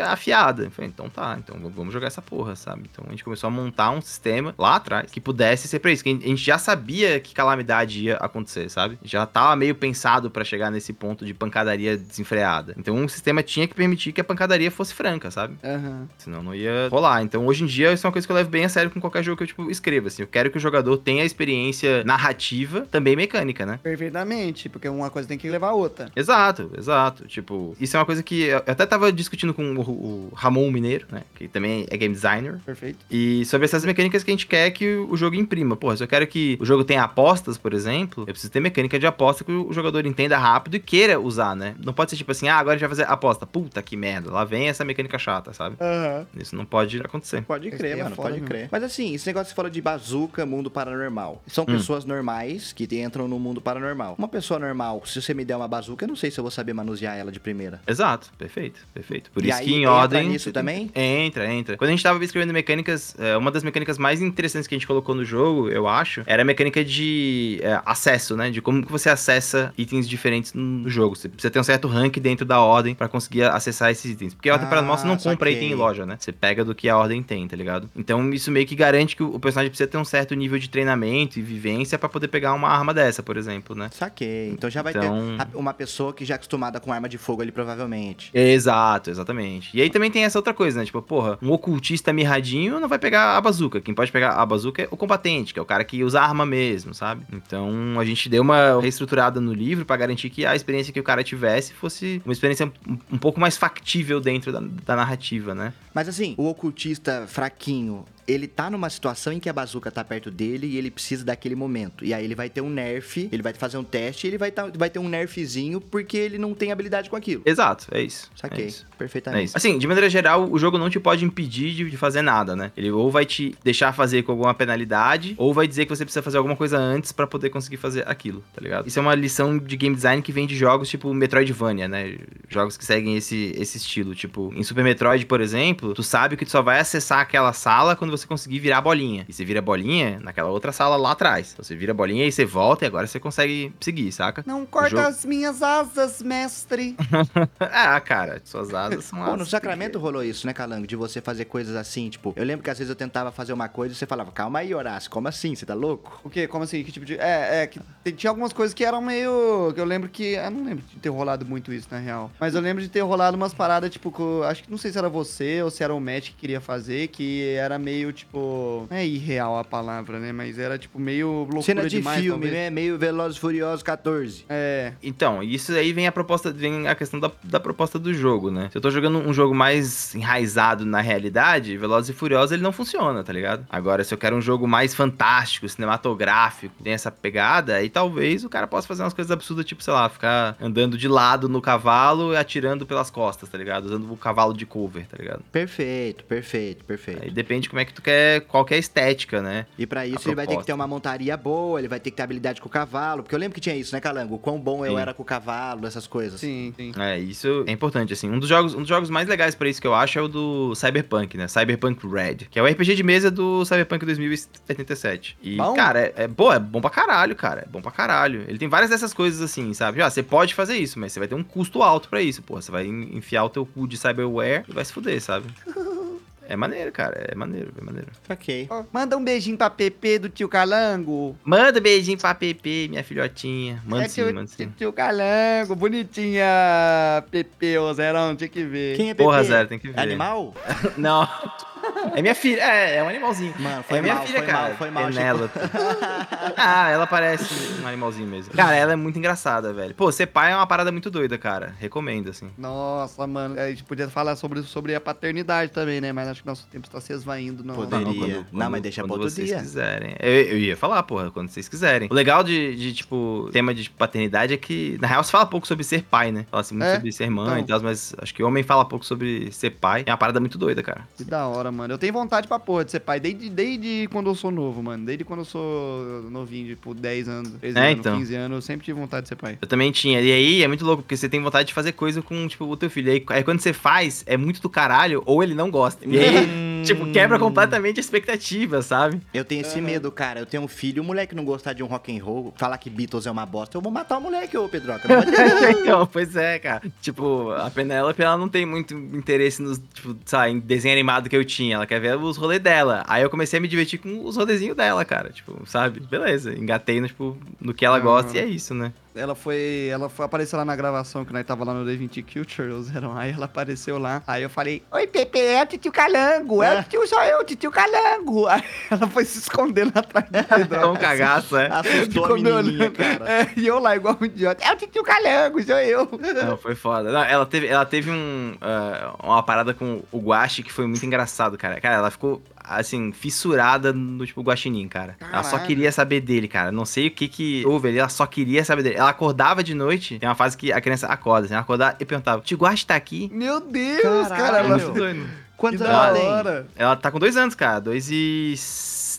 afiada. Eu falei, então tá, então vamos jogar essa porra, sabe? Então a gente começou a montar um sistema sistema lá atrás que pudesse ser pra isso. Que a gente já sabia que calamidade ia acontecer, sabe? Já tava meio pensado pra chegar nesse ponto de pancadaria desenfreada. Então um sistema tinha que permitir que a pancadaria fosse franca, sabe? Aham. Senão não ia rolar. Então, hoje em dia, isso é uma coisa que eu levo bem a sério com qualquer jogo que eu, tipo, escreva, assim. Eu quero que o jogador tenha a experiência narrativa, também mecânica, né? Perfeitamente, porque uma coisa tem que levar a outra. Exato, exato. Tipo, isso é uma coisa que eu até tava discutindo com o, o Ramon Mineiro, né? Que também é game designer. Perfeito. E sobre essas mecânicas que a gente quer que o jogo imprima. Porra, se eu quero que o jogo tenha apostas, por exemplo, eu preciso ter mecânica de aposta que o jogador entenda rápido e queira usar, né? Não pode ser tipo assim, ah, agora a gente vai fazer aposta. Puta que merda, lá vem essa mecânica chata, sabe? Aham. Isso não pode acontecer. Pode crer, é mano, pode mesmo. crer. Mas assim, esse negócio que você falou de bazuca, mundo paranormal. São Hum. pessoas normais que entram no mundo paranormal. Uma pessoa normal, se você me der uma bazuca, eu não sei se eu vou saber manusear ela de primeira. Exato, perfeito, perfeito. Por E isso aí, que em entra ordem. nisso você tem- também? Entra, entra. Quando a gente tava escrevendo mecânicas, é, uma das mecânicas mais interessantes que a gente colocou no jogo, eu acho, era a mecânica de é, acesso, né? De como que você acessa itens diferentes no jogo. Você precisa ter um certo rank dentro da ordem pra conseguir acessar esses itens. Porque a ordem Ah, paranormal você não compra item em loja, né? Você pega do que a ordem tem, tá ligado? Então isso meio que garante que o personagem precisa ter um certo nível de treinamento e vivência pra poder pegar uma arma dessa, por exemplo, né? Saquei. Então já vai Então- ter uma pessoa que já é acostumada com arma de fogo ali, provavelmente. Exato, exatamente. E aí também tem essa outra coisa, né? Tipo, porra, um ocultista mirradinho não vai pegar a bazuca. Quem pode pegar a bazuca é o combatente, que é o cara que usa arma mesmo, sabe? Então a gente deu uma reestruturada no livro pra garantir que a experiência que o cara tivesse fosse uma experiência um, um pouco mais factível dentro da, da narrativa, né? Mas assim, o ocultista fraquinho, ele tá numa situação em que a bazuca tá perto dele e ele precisa daquele momento. E aí ele vai ter um nerf, ele vai fazer um teste e ele vai, tá- vai ter um nerfzinho porque ele não tem habilidade com aquilo. Exato, é isso. Saquei, É isso. É perfeitamente. isso. Assim, de maneira geral, o jogo não te pode impedir de, de fazer nada, né? Ele ou vai te deixar fazer com alguma penalidade, ou vai dizer que você precisa fazer alguma coisa antes pra poder conseguir fazer aquilo, tá ligado? Isso é uma lição de game design que vem de jogos tipo Metroidvania, né? Jogos que seguem esse, esse estilo. Tipo, em Super Metroid, por exemplo, tu sabe que tu só vai acessar aquela sala quando você conseguir virar a bolinha. E você vira a bolinha naquela outra sala lá atrás. Então, você vira a bolinha e você volta e agora você consegue seguir, saca? Não corta jogo- as minhas asas, mestre. ah, cara, suas asas são Pô, no Sacramento rolou isso, né, Calango? De você fazer coisas assim, tipo, eu lembro que às vezes eu tentava fazer uma coisa e você falava, calma aí, Horácio, como assim? Você tá louco? O quê? Como assim? Que tipo de. É, é, que tinha algumas coisas que eram meio. Que eu lembro que. Eu não lembro de ter rolado muito isso, na real. Mas eu lembro de ter rolado umas paradas, tipo, que acho que não sei se era você ou se era o Matt que queria fazer, que era meio, tipo. Não é irreal a palavra, né? Mas era, tipo, meio loucura Cena de demais, filme, talvez. né? Meio Velozes e Furiosos 14. É. Então, isso aí vem a proposta, vem a questão da, da proposta do jogo, né? Se eu tô jogando um jogo mais enraizado na realidade, Velozes e Furiosos ele não funciona, tá ligado? Agora, se eu quero um jogo mais fantástico, cinematográfico, tem essa pegada, aí talvez o cara possa fazer umas coisas absurdas, tipo, sei lá, ficar andando de lado no cavalo e atirando pelas costas, tá ligado? Usando o cavalo de cover, tá ligado? Perfeito, perfeito, perfeito. Aí depende como é que tu quer, qual que é a estética, né? E pra isso A ele vai ter que proposta. ter uma montaria boa, ele vai ter que ter habilidade com o cavalo. Porque eu lembro que tinha isso, né, Calango? O quão bom eu Sim. era com o cavalo, essas coisas. Sim, sim. É, isso é importante, assim. Um dos jogos, um dos jogos mais legais pra isso que eu acho é o do Cyberpunk, né? Cyberpunk Red, que é o RPG de mesa do Cyberpunk 2077. E, Bom? cara, é, é, pô, é bom pra caralho, cara. É bom pra caralho. Ele tem várias dessas coisas assim, sabe? Ah, você pode fazer isso, mas você vai ter um custo alto pra isso, pô. Você vai en- enfiar o teu cu de cyberware e vai se fuder, sabe? É maneiro, cara. É maneiro, é maneiro. Ok. Manda um beijinho pra Pepe do tio Calango. Manda beijinho pra Pepe, minha filhotinha. Manda é sim, tio, manda sim. tio Calango, bonitinha Pepe, ô Zerão, tinha que ver. Quem é Pepe? Porra, Zé, tem que ver. É animal? Não. É minha filha. É, é um animalzinho. Mano, foi é minha mal, filha, foi cara. mal, foi mal, Penélope. ah, ela parece um animalzinho mesmo. Cara, ela é muito engraçada, velho. Pô, ser pai é uma parada muito doida, cara. Recomendo, assim. Nossa, mano, a gente podia falar sobre, sobre a paternidade também, né? Mas acho que nosso tempo está se esvaindo. Não. Poderia. Não, mas deixa quando pra outro vocês dia. quiserem. Eu, eu ia falar, porra, quando vocês quiserem. O legal de, de, tipo, tema de paternidade é que, na real, se fala pouco sobre ser pai, né? Fala-se muito É? sobre ser mãe e Então. tal, mas acho que homem fala pouco sobre ser pai. É uma parada muito doida, cara. Que da hora, mano. Eu tenho vontade pra porra de ser pai desde, desde quando eu sou novo, mano. Desde quando eu sou novinho, tipo, 10 anos, 13 É, anos, então. 15 anos, eu sempre tive vontade de ser pai. Eu também tinha. E aí é muito louco, porque você tem vontade de fazer coisa com, tipo, o teu filho. Aí, aí quando você faz, é muito do caralho, ou ele não gosta. E aí, Tipo, quebra completamente a expectativa, sabe? Eu tenho esse medo, cara. Eu tenho um filho, o moleque não gostar de um rock and roll, falar que Beatles é uma bosta, eu vou matar o moleque, ô Pedroca. Então, pois é, cara. Tipo, a Penélope, ela não tem muito interesse nos, tipo, sabe, em desenho animado que eu tinha. Ela quer ver os rolês dela. Aí eu comecei a me divertir com os rolezinhos dela, cara. Tipo, sabe? Beleza. Engatei no, tipo, no que ela Aham. gosta e é isso, né? Ela foi. Ela foi aparecer lá na gravação que nós tava lá no The 20 Culture, aí, ela apareceu lá. Aí eu falei, Oi, Pepe, é o tio Calango. É, o tio, sou eu, tio Calango. Aí ela foi se escondendo atrás do Pedro. Tão cagaço, é. Assustou a menininha, olhando. cara. É, e eu lá, igual um idiota. É o tio Calango, sou eu. Não, foi foda. Não, ela teve, ela teve um, ah, uma parada com o Guache que foi muito engraçado, cara. Cara, ela ficou, assim, fissurada no, tipo, Guaxinim, cara. Ela só Caralho. queria saber dele, cara. Não sei o que que houve ali, ela só queria saber dele. Ela acordava de noite, tem uma fase que a criança acorda, assim, ela acordava e perguntava, tio Guache tá aqui? Meu Deus, Caralho. cara. Ela. Quantos que anos ela tem? hora. Ela tá com dois anos, cara. Dois e...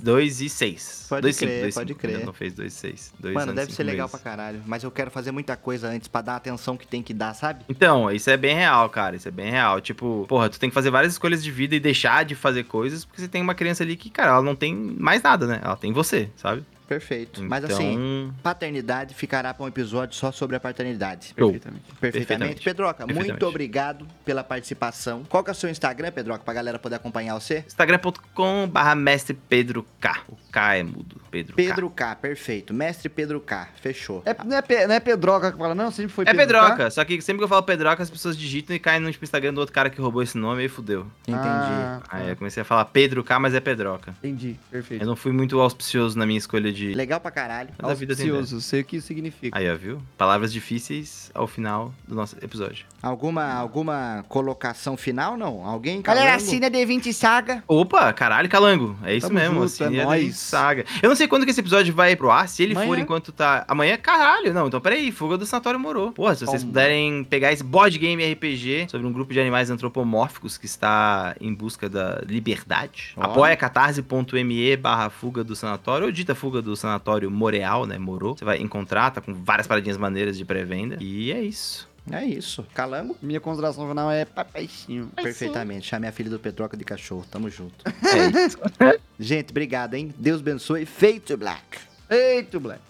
Dois e seis. Pode dois, crer, cinco, dois, pode cinco. crer. Ainda Não fez dois e seis. Dois Mano, anos, deve ser legal meses. pra caralho. Mas eu quero fazer muita coisa antes pra dar a atenção que tem que dar, sabe? Então, isso é bem real, cara. Isso é bem real. Tipo, porra, tu tem que fazer várias escolhas de vida e deixar de fazer coisas, porque você tem uma criança ali que, cara, ela não tem mais nada, né? Ela tem você, sabe? Perfeito. Então, Mas assim, paternidade ficará pra um episódio só sobre a paternidade. Perfeitamente. Perfeitamente. Perfeitamente. Pedroca, muito Perfeitamente. obrigado pela participação. Qual que é o seu Instagram, Pedroca, pra galera poder acompanhar você? Instagram.com barra mestre Pedro K. O K é mudo. Pedro, Pedro K, perfeito. Mestre Pedro K, fechou. É, não, é, não é Pedroca que fala, não? Sempre foi K. É Pedro Pedroca, só que sempre que eu falo Pedroca, as pessoas digitam e caem no tipo, Instagram do outro cara que roubou esse nome e aí fudeu. Entendi. Ah, Aí eu comecei a falar Pedro K, mas é Pedroca. entendi, perfeito. Eu não fui muito auspicioso na minha escolha de. Legal pra caralho. Mas a vida tem Auspicioso, sei o que isso significa. Aí, ó, viu? Palavras difíceis ao final do nosso episódio. Alguma, alguma colocação final, não? Alguém? Galera, Calango? assina D20 Saga. Opa, caralho, Calango. É isso Tamo mesmo, junto, assim, é é nóis. saga. Eu não sei quando que esse episódio vai pro ar, se ele Amanhã. for enquanto tá. Amanhã, caralho. Não, então peraí, Fuga do Sanatório Morou. Porra, se vocês Toma. puderem pegar esse board game RPG sobre um grupo de animais antropomórficos que está em busca da liberdade, Ó. apoia catarse.me barra Fuga do Sanatório, ou dita Fuga do Sanatório Moreal, né? Morou. Você vai encontrar, tá com várias paradinhas maneiras de pré-venda. E é isso. É isso. Calango? Minha consideração final é papaizinho. Perfeitamente. Chame a filha do Pedroca de cachorro. Tamo junto. É isso. Gente, obrigado, hein? Deus abençoe. Feito, Black. Eita, Black.